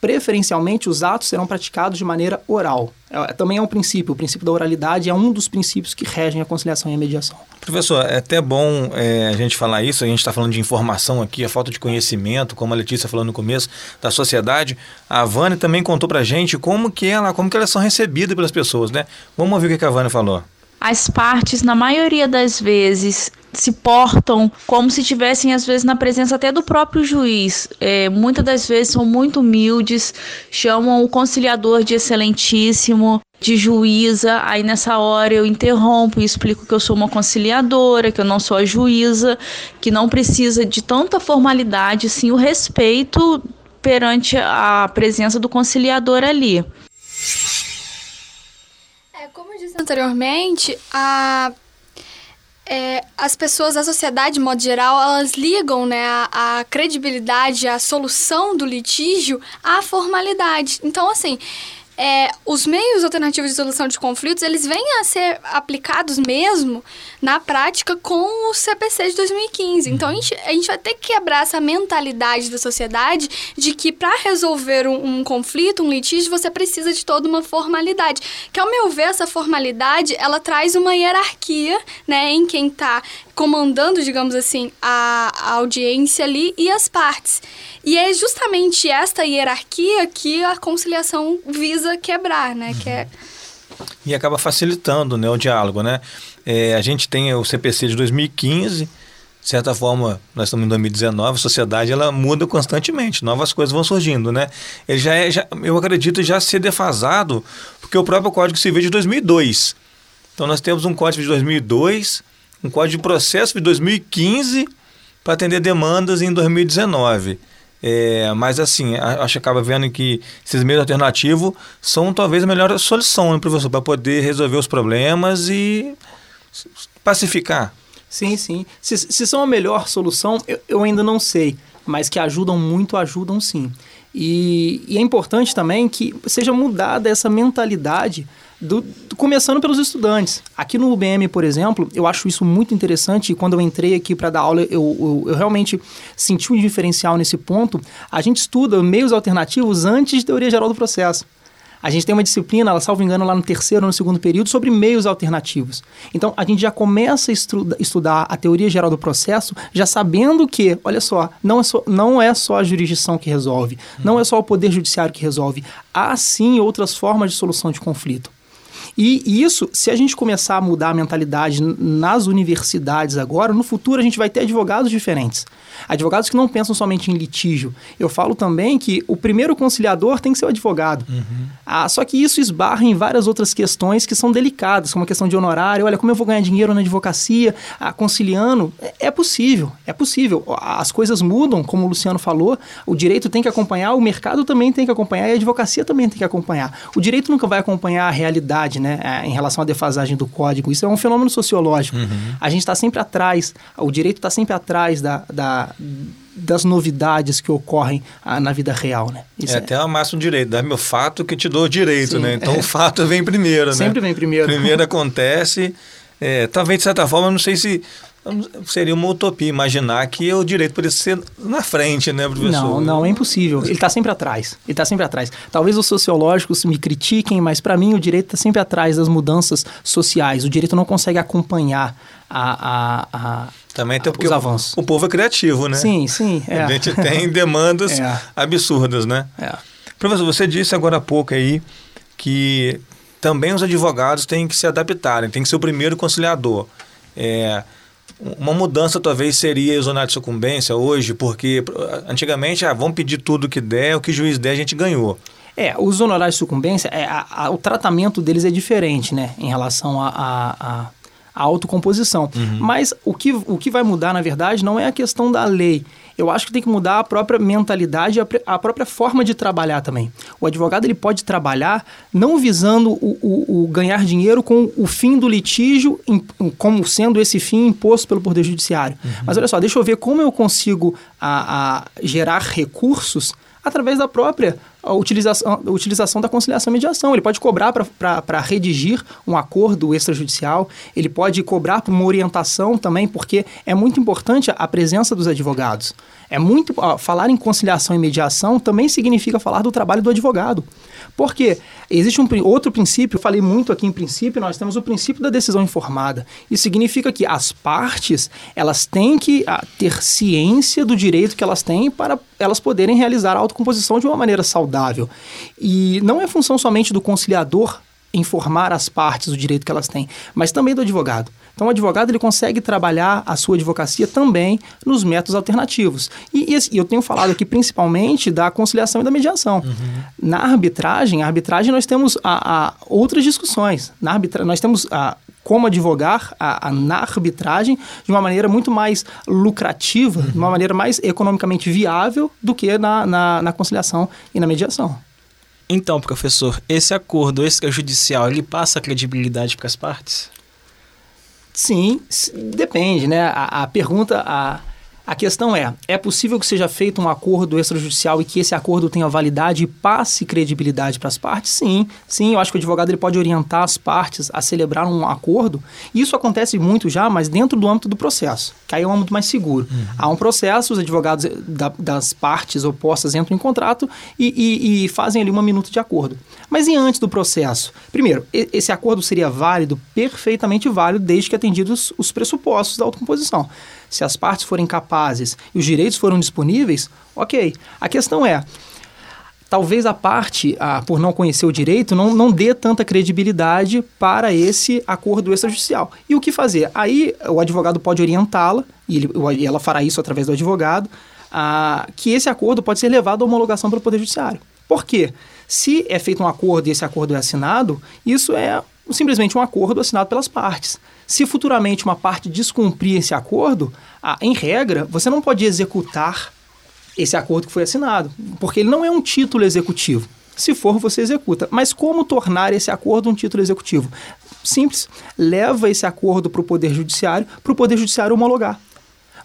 preferencialmente os atos serão praticados de maneira oral. É, também é um princípio, o princípio da oralidade é um dos princípios que regem a conciliação e a mediação. Professor, é até bom é, a gente falar isso, a gente está falando de informação aqui, a falta de conhecimento, como a Letícia falou no começo, da sociedade. A Vânia também contou para a gente como que, ela, como que elas são recebidas pelas pessoas, né? Vamos ouvir o que a Vânia falou. As partes, na maioria das vezes, se portam como se tivessem, às vezes, na presença até do próprio juiz. É, muitas das vezes são muito humildes, chamam o conciliador de excelentíssimo, de juíza. Aí nessa hora eu interrompo e explico que eu sou uma conciliadora, que eu não sou a juíza, que não precisa de tanta formalidade, sim o respeito perante a presença do conciliador ali. Eu disse anteriormente, a é, as pessoas, a sociedade, de modo geral, elas ligam né, a, a, credibilidade, a solução do litígio à formalidade. Então, assim, é, os meios alternativos de solução de conflitos, eles vêm a ser aplicados mesmo na prática com o CPC de 2015. Então, a gente, a gente vai ter que quebrar essa mentalidade da sociedade de que para resolver um, um, conflito, um litígio, você precisa de toda uma formalidade. Que, ao meu ver, essa formalidade, ela traz uma hierarquia, né, em quem está comandando, digamos assim, a, a audiência ali e as partes. E é justamente esta hierarquia que a conciliação visa quebrar, né? Uhum. Que é... E acaba facilitando né, o diálogo, né? É, a gente tem o CPC de 2015, de certa forma, nós estamos em 2019, a sociedade ela muda constantemente, novas coisas vão surgindo, né? Ele já é, já, eu acredito, já ser defasado, porque o próprio Código Civil é de 2002. Então nós temos um Código de 2002 um código de processo de 2015 para atender demandas em 2019. É, mas assim, acho que acaba vendo que esses meios alternativos são talvez a melhor solução, né, professor, para poder resolver os problemas e pacificar. Sim, sim. Se, se são a melhor solução, eu, eu ainda não sei, mas que ajudam muito, ajudam sim. E, e é importante também que seja mudada essa mentalidade do, do, começando pelos estudantes. Aqui no UBM, por exemplo, eu acho isso muito interessante e quando eu entrei aqui para dar aula, eu, eu, eu, realmente senti um diferencial nesse ponto. A gente estuda meios alternativos antes de teoria geral do processo. A gente tem uma disciplina, salvo engano, lá no terceiro ou no segundo período, sobre meios alternativos. Então, a gente já começa a estuda, estudar a teoria geral do processo, já sabendo que, olha só, não é só, não é só a jurisdição que resolve, não é só o poder judiciário que resolve. Há, sim, outras formas de solução de conflito. E isso, se a gente começar a mudar a mentalidade nas universidades agora, no futuro a gente vai ter advogados diferentes. Advogados que não pensam somente em litígio. Eu falo também que o primeiro conciliador tem que ser o advogado. Uhum. Ah, só que isso esbarra em várias outras questões que são delicadas, como a questão de honorário. Olha, como eu vou ganhar dinheiro na advocacia, ah, conciliando? É, é possível, é possível. As coisas mudam, como o Luciano falou, o direito tem que acompanhar, o mercado também tem que acompanhar e a advocacia também tem que acompanhar. O direito nunca vai acompanhar a realidade, né, é, em relação à defasagem do código. Isso é um fenômeno sociológico. Uhum. A gente está sempre atrás, o direito está sempre atrás da, da das novidades que ocorrem ah, na vida real, né? Isso é, é até a máxima direito, dá meu fato que te dou direito, Sim, né? Então é. o fato vem primeiro, Sempre né? Sempre vem primeiro. Primeiro acontece, é, talvez de certa forma, não sei se seria uma utopia imaginar que o direito poderia ser na frente, né, professor? Não, não, é impossível. Ele está sempre atrás. Ele está sempre atrás. Talvez os sociológicos me critiquem, mas para mim o direito está sempre atrás das mudanças sociais. O direito não consegue acompanhar a, a, a também tem porque os avanços. O, o, povo é criativo, né? Sim, sim. É. A gente tem demandas é. absurdas, né? É. Professor, você disse agora há pouco aí que também os advogados têm que se adaptarem, tem que ser o primeiro conciliador. É, uma mudança talvez seria exonar de sucumbência hoje, porque antigamente, ah, vamos pedir tudo que der, o que o juiz der a gente ganhou. É, os honorários de sucumbência, é, a, a, o tratamento deles é diferente, né, em relação a, a a autocomposição. Uhum. Mas o que, o que vai mudar, na verdade, não é a questão da lei. Eu acho que tem que mudar a própria mentalidade, a, a própria forma de trabalhar também. O advogado ele pode trabalhar não visando o, o, o ganhar dinheiro com o fim do litígio, em, como sendo esse fim imposto pelo Poder Judiciário. Uhum. Mas olha só, deixa eu ver como eu consigo a, a gerar recursos através da própria utilização, utilização da conciliação e mediação. Ele pode cobrar para redigir um acordo extrajudicial, ele pode cobrar por uma orientação também, porque é muito importante a presença dos advogados. É muito ó, falar em conciliação e mediação também significa falar do trabalho do advogado. Porque existe um outro princípio, eu falei muito aqui em princípio, nós temos o princípio da decisão informada. Isso significa que as partes, elas têm que a, ah, ter ciência do direito que elas têm para elas poderem realizar a autocomposição de uma maneira saudável. E não é função somente do conciliador informar as partes do direito que elas têm, mas também do advogado. Então, o advogado ele consegue trabalhar a sua advocacia também nos métodos alternativos. E, e eu tenho falado aqui principalmente da conciliação e da mediação. Uhum. Na arbitragem, arbitragem nós temos a, a outras discussões. Na arbitra nós temos a, como advogar a, a, na arbitragem de uma maneira muito mais lucrativa, uhum. de uma maneira mais economicamente viável do que na, na, na conciliação e na mediação. Então, professor, esse acordo extrajudicial, ele passa credibilidade para as partes? Sim, depende, né? A, a pergunta, a, a questão é: é possível que seja feito um acordo extrajudicial e que esse acordo tenha validade e passe credibilidade para as partes? Sim, sim. Eu acho que o advogado ele pode orientar as partes a celebrar um acordo. Isso acontece muito já, mas dentro do âmbito do processo, que aí é um âmbito mais seguro. Uhum. Há um processo, os advogados da, das partes opostas entram em contrato e, e, e fazem ali uma minuta de acordo. Mas e antes do processo? Primeiro, esse acordo seria válido, perfeitamente válido, desde que atendidos os pressupostos da autocomposição. Se as partes forem capazes e os direitos foram disponíveis, ok. A questão é, talvez a parte, por não conhecer o direito, não, não dê tanta credibilidade para esse acordo extrajudicial. E o que fazer? Aí o advogado pode orientá-la, e, e ela fará isso através do advogado, que esse acordo pode ser levado à homologação pelo Poder Judiciário. Por quê? Se é feito um acordo e esse acordo é assinado, isso é simplesmente um acordo assinado pelas partes. Se futuramente uma parte descumprir esse acordo, em regra, você não pode executar esse acordo que foi assinado, porque ele não é um título executivo. Se for, você executa. Mas como tornar esse acordo um título executivo? Simples. Leva esse acordo para o Poder Judiciário, para o Poder Judiciário homologar.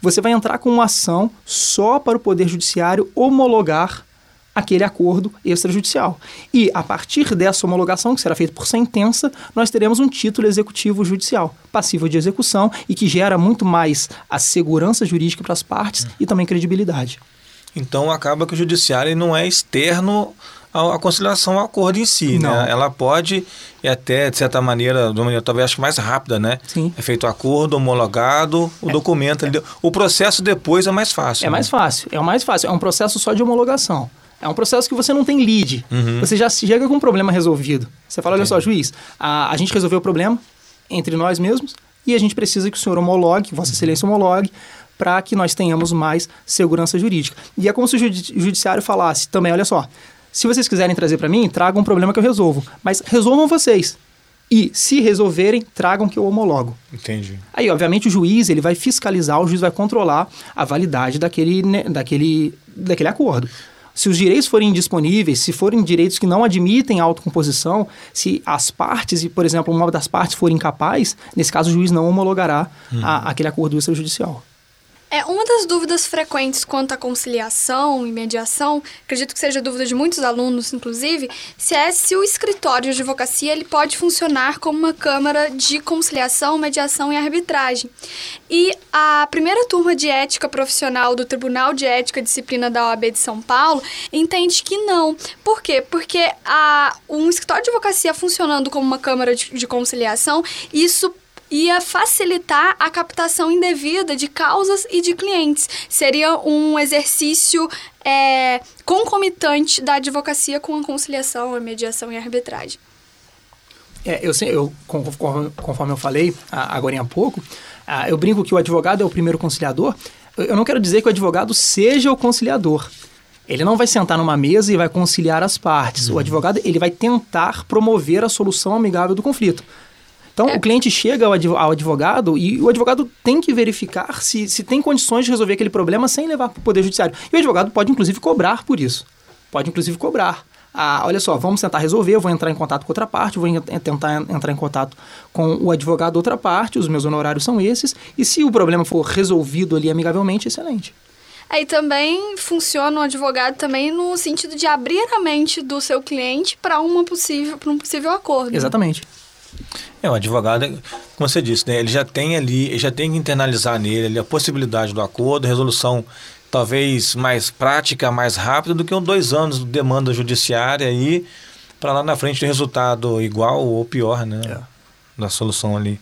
Você vai entrar com uma ação só para o Poder Judiciário homologar aquele acordo extrajudicial. E, a partir dessa homologação, que será feita por sentença, nós teremos um título executivo judicial, passível de execução e que gera muito mais a segurança jurídica para as partes e também credibilidade. Então, acaba que o judiciário não é externo à conciliação ao acordo em si, né? não. né? Ela pode, e até, de certa maneira, de uma maneira talvez acho mais rápida, né? Sim. É feito o acordo, homologado, o é. documento, é. o processo depois é mais fácil. É né? mais fácil, é o mais fácil, é um processo só de homologação. É um processo que você não tem lead. Uhum. Você já chega com um problema resolvido. Você fala, olha só, juiz, a, a gente resolveu o problema entre nós mesmos e a gente precisa que o senhor homologue, Vossa Excelência homologue, para que nós tenhamos mais segurança jurídica. E é como se o judiciário falasse também, olha só, se vocês quiserem trazer para mim, tragam um problema que eu resolvo. Mas resolvam vocês. E, se resolverem, tragam que eu homologo. Entendi. Aí, obviamente, o juiz ele vai fiscalizar, o juiz vai controlar a validade daquele, né, daquele, daquele acordo. Se os direitos forem disponíveis, se forem direitos que não admitem autocomposição, se as partes, e por exemplo, uma das partes for incapaz, nesse caso o juiz não homologará uhum. a, aquele acordo extrajudicial. É, uma das dúvidas frequentes quanto à conciliação e mediação, acredito que seja dúvida de muitos alunos, inclusive, se é se o escritório de advocacia ele pode funcionar como uma câmara de conciliação, mediação e arbitragem. E a primeira turma de ética profissional do Tribunal de Ética e Disciplina da OAB de São Paulo entende que não. Por quê? Porque a, um escritório de advocacia funcionando como uma câmara de, de conciliação, isso ia facilitar a captação indevida de causas e de clientes. Seria um exercício é, concomitante da advocacia com a conciliação, a mediação e a arbitragem. É, eu, eu conforme, conforme eu falei agora há pouco, eu brinco que o advogado é o primeiro conciliador. Eu não quero dizer que o advogado seja o conciliador. Ele não vai sentar numa mesa e vai conciliar as partes. Uhum. O advogado ele vai tentar promover a solução amigável do conflito. Então, é. o cliente chega ao advogado e o advogado tem que verificar se, se tem condições de resolver aquele problema sem levar para o Poder Judiciário. E o advogado pode, inclusive, cobrar por isso. Pode, inclusive, cobrar. Ah, olha só, vamos tentar resolver, eu vou entrar em contato com outra parte, vou tentar entrar em contato com o advogado da outra parte, os meus honorários são esses, e se o problema for resolvido ali amigavelmente, excelente. Aí também funciona o advogado também no sentido de abrir a mente do seu cliente para um possível acordo. Exatamente. É, o advogado, como você disse, né, ele já tem ali, ele já tem que internalizar nele ali a possibilidade do acordo, resolução talvez mais prática, mais rápida do que um dois anos de demanda judiciária aí para lá na frente ter resultado igual ou pior, né? É. Da solução ali.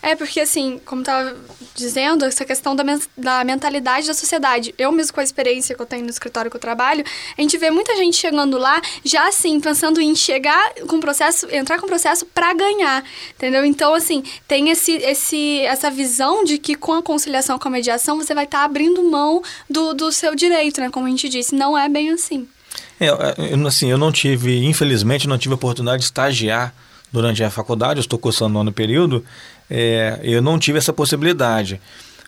É, porque assim, como estava dizendo, essa questão da, da mentalidade da sociedade. Eu mesmo com a experiência que eu tenho no escritório que eu trabalho, a gente vê muita gente chegando lá já assim, pensando em chegar com processo, entrar com processo para ganhar, entendeu? Então, assim, tem esse, esse, essa visão de que com a conciliação, com a mediação, você vai estar tá abrindo mão do, do seu direito, né? Como a gente disse, não é bem assim. É, eu, assim, eu não tive, infelizmente, não tive a oportunidade de estagiar durante a faculdade, eu estou cursando no ano período, é, eu não tive essa possibilidade.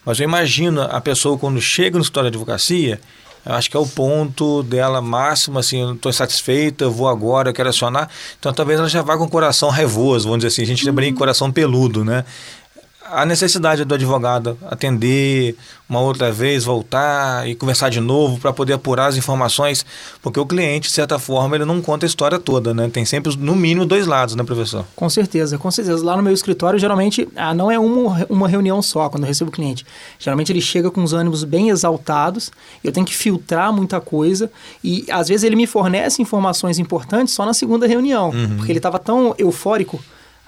Mas eu imagino a pessoa quando chega no escritório de advocacia, eu acho que é o ponto dela máximo, assim, estou insatisfeita, vou agora, eu quero acionar. Então talvez ela já vá com o coração raivoso, vamos dizer assim, a gente uhum. brinca coração peludo, né? A necessidade do advogado atender uma outra vez, voltar e conversar de novo para poder apurar as informações, porque o cliente, de certa forma, ele não conta a história toda, né? Tem sempre, no mínimo, dois lados, né, professor? Com certeza, com certeza. Lá no meu escritório, geralmente, ah, não é uma, uma reunião só quando eu recebo o cliente. Geralmente ele chega com os ânimos bem exaltados, eu tenho que filtrar muita coisa e, às vezes, ele me fornece informações importantes só na segunda reunião, uhum. porque ele estava tão eufórico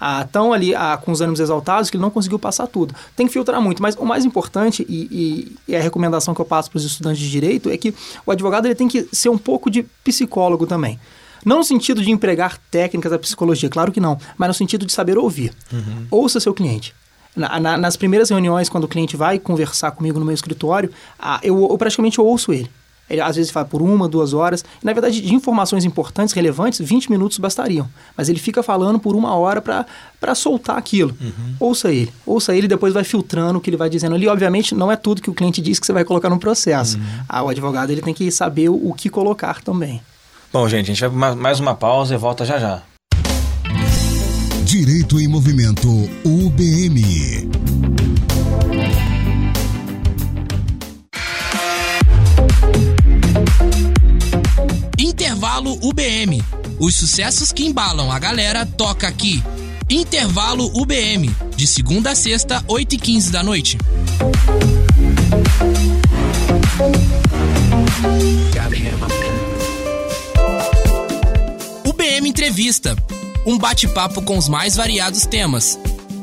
ah, tão ali ah, com os ânimos exaltados que ele não conseguiu passar tudo. Tem que filtrar muito, mas o mais importante e, e, e a recomendação que eu passo para os estudantes de direito é que o advogado ele tem que ser um pouco de psicólogo também. Não no sentido de empregar técnicas da psicologia, claro que não, mas no sentido de saber ouvir. Uhum. Ouça seu cliente. Na, na, nas primeiras reuniões, quando o cliente vai conversar comigo no meu escritório, ah, eu, eu praticamente ouço ele. Ele às vezes fala por uma, duas horas. E, na verdade, de informações importantes, relevantes, 20 minutos bastariam. Mas ele fica falando por uma hora para soltar aquilo. Uhum. Ouça ele. Ouça ele e depois vai filtrando o que ele vai dizendo ali. Obviamente, não é tudo que o cliente diz que você vai colocar no processo. Uhum. Ah, o advogado ele tem que saber o, o que colocar também. Bom, gente, a gente vai mais uma pausa e volta já já. Direito em Movimento UBM. Intervalo UBM. Os sucessos que embalam a galera toca aqui. Intervalo UBM, de segunda a sexta, 8 e 15 da noite. UBM Entrevista. Um bate-papo com os mais variados temas.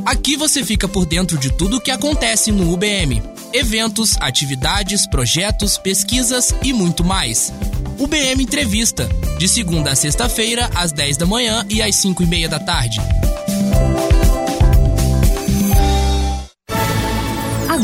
Aqui você fica por dentro de tudo o que acontece no UBM. Eventos, atividades, projetos, pesquisas e muito mais. UBM Entrevista, de segunda a sexta-feira, às 10 da manhã e às 5 e meia da tarde.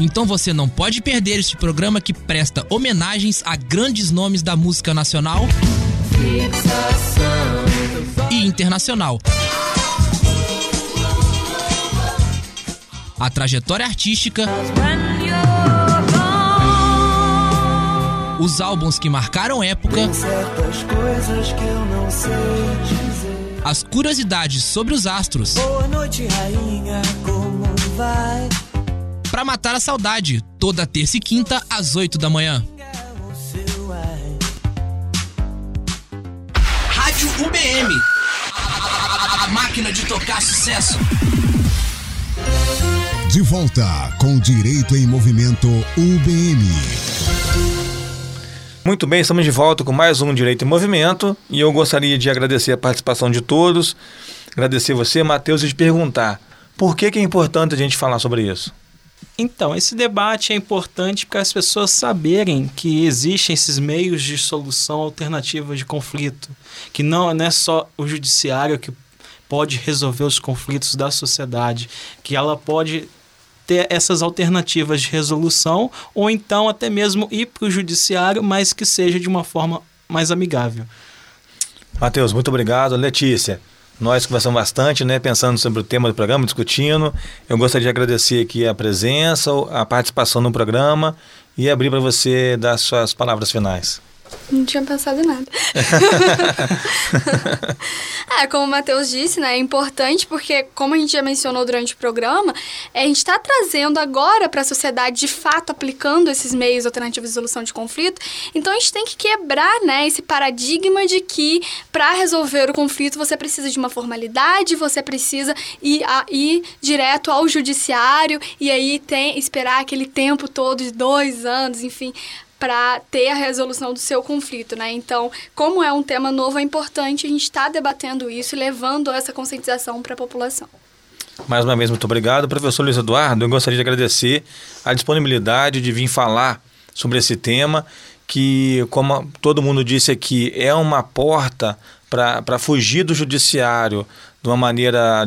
Então você não pode perder este programa que presta homenagens a grandes nomes da música nacional e internacional. A trajetória artística, os álbuns que marcaram época, as curiosidades sobre os astros. Boa noite, rainha, como vai? Para matar a saudade, toda terça e quinta às 8 da manhã. Rádio UBM. A, a máquina de tocar sucesso. De volta com Direito em Movimento UBM. Muito bem, estamos de volta com mais um Direito em Movimento e eu gostaria de agradecer a participação de todos, agradecer você, Matheus, e de perguntar por que, que é importante a gente falar sobre isso. Então, esse debate é importante para as pessoas saberem que existem esses meios de solução alternativa de conflito, que não, não é só o judiciário que pode resolver os conflitos da sociedade, que ela pode ter essas alternativas de resolução, ou então até mesmo ir para o judiciário, mas que seja de uma forma mais amigável. Matheus, muito obrigado. Letícia, nós conversamos bastante, né, pensando sobre o tema do programa, discutindo. Eu gostaria de agradecer aqui a presença, a participação no programa e abrir para você dar suas palavras finais. Não tinha pensado em nada. é, como o Matheus disse, né, é importante porque, como a gente já mencionou durante o programa, é, a gente está trazendo agora para a sociedade, de fato, aplicando esses meios alternativos de resolução de conflito. Então, a gente tem que quebrar né, esse paradigma de que, para resolver o conflito, você precisa de uma formalidade, você precisa ir, a, ir direto ao judiciário e aí tem esperar aquele tempo todo de dois anos, enfim para ter a resolução do seu conflito, né? Então, como é um tema novo, é importante a gente estar tá debatendo isso e levando essa conscientização para a população. Mais uma vez, muito obrigado. Professor Luiz Eduardo, eu gostaria de agradecer a disponibilidade de vir falar sobre esse tema, que, como todo mundo disse aqui, é uma porta para fugir do judiciário de uma maneira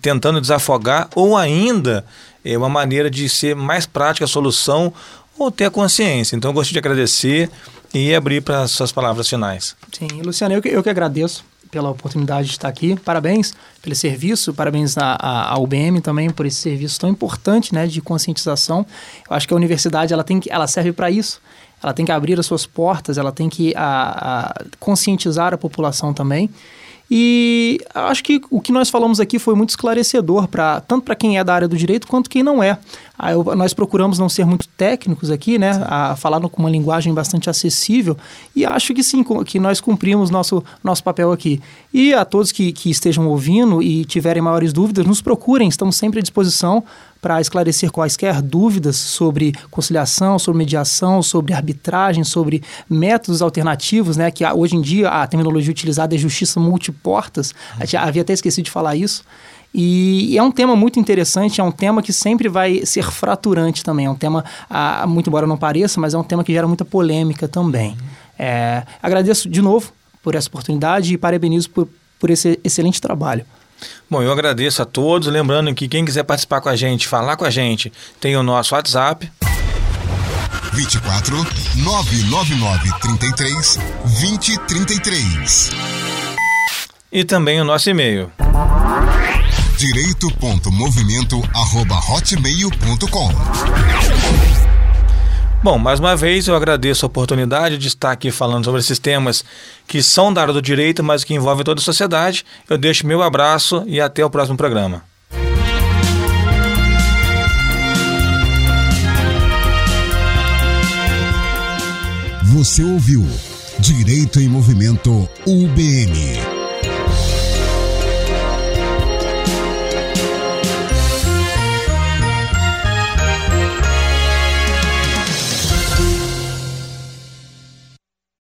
tentando desafogar, ou ainda é uma maneira de ser mais prática a solução ou ter a consciência. Então, eu gostaria de agradecer e abrir para as suas palavras finais. Sim, Luciano, eu que, eu que agradeço pela oportunidade de estar aqui. Parabéns pelo serviço, parabéns à, à UBM também por esse serviço tão importante né, de conscientização. Eu acho que a universidade ela, tem que, ela serve para isso. Ela tem que abrir as suas portas, ela tem que a, a conscientizar a população também. E acho que o que nós falamos aqui foi muito esclarecedor, pra, tanto para quem é da área do direito quanto quem não é. Ah, eu, nós procuramos não ser muito técnicos aqui, né? A, falar com uma linguagem bastante acessível e acho que sim, que nós cumprimos nosso, nosso papel aqui. E a todos que, que estejam ouvindo e tiverem maiores dúvidas, nos procurem, estamos sempre à disposição para esclarecer quaisquer dúvidas sobre conciliação, sobre mediação, sobre arbitragem, sobre métodos alternativos, né? Que hoje em dia a terminologia utilizada é justiça multiportas. Uhum. Havia até esquecido de falar isso. E, é um tema muito interessante, é um tema que sempre vai ser fraturante também. É um tema, ah, muito embora não pareça, mas é um tema que gera muita polêmica também. Uhum. É, agradeço de novo por essa oportunidade e parabenizo por, por esse excelente trabalho. Bom, eu agradeço a todos. Lembrando que quem quiser participar com a gente, falar com a gente, tem o nosso WhatsApp. 24 999 33 2033. E também o nosso e-mail. direito.movimento@hotmail.com. Bom, mais uma vez eu agradeço a oportunidade de estar aqui falando sobre esses temas que são da área do direito, mas que envolvem toda a sociedade. Eu deixo meu abraço e até o próximo programa. Você ouviu Direito em Movimento UBM.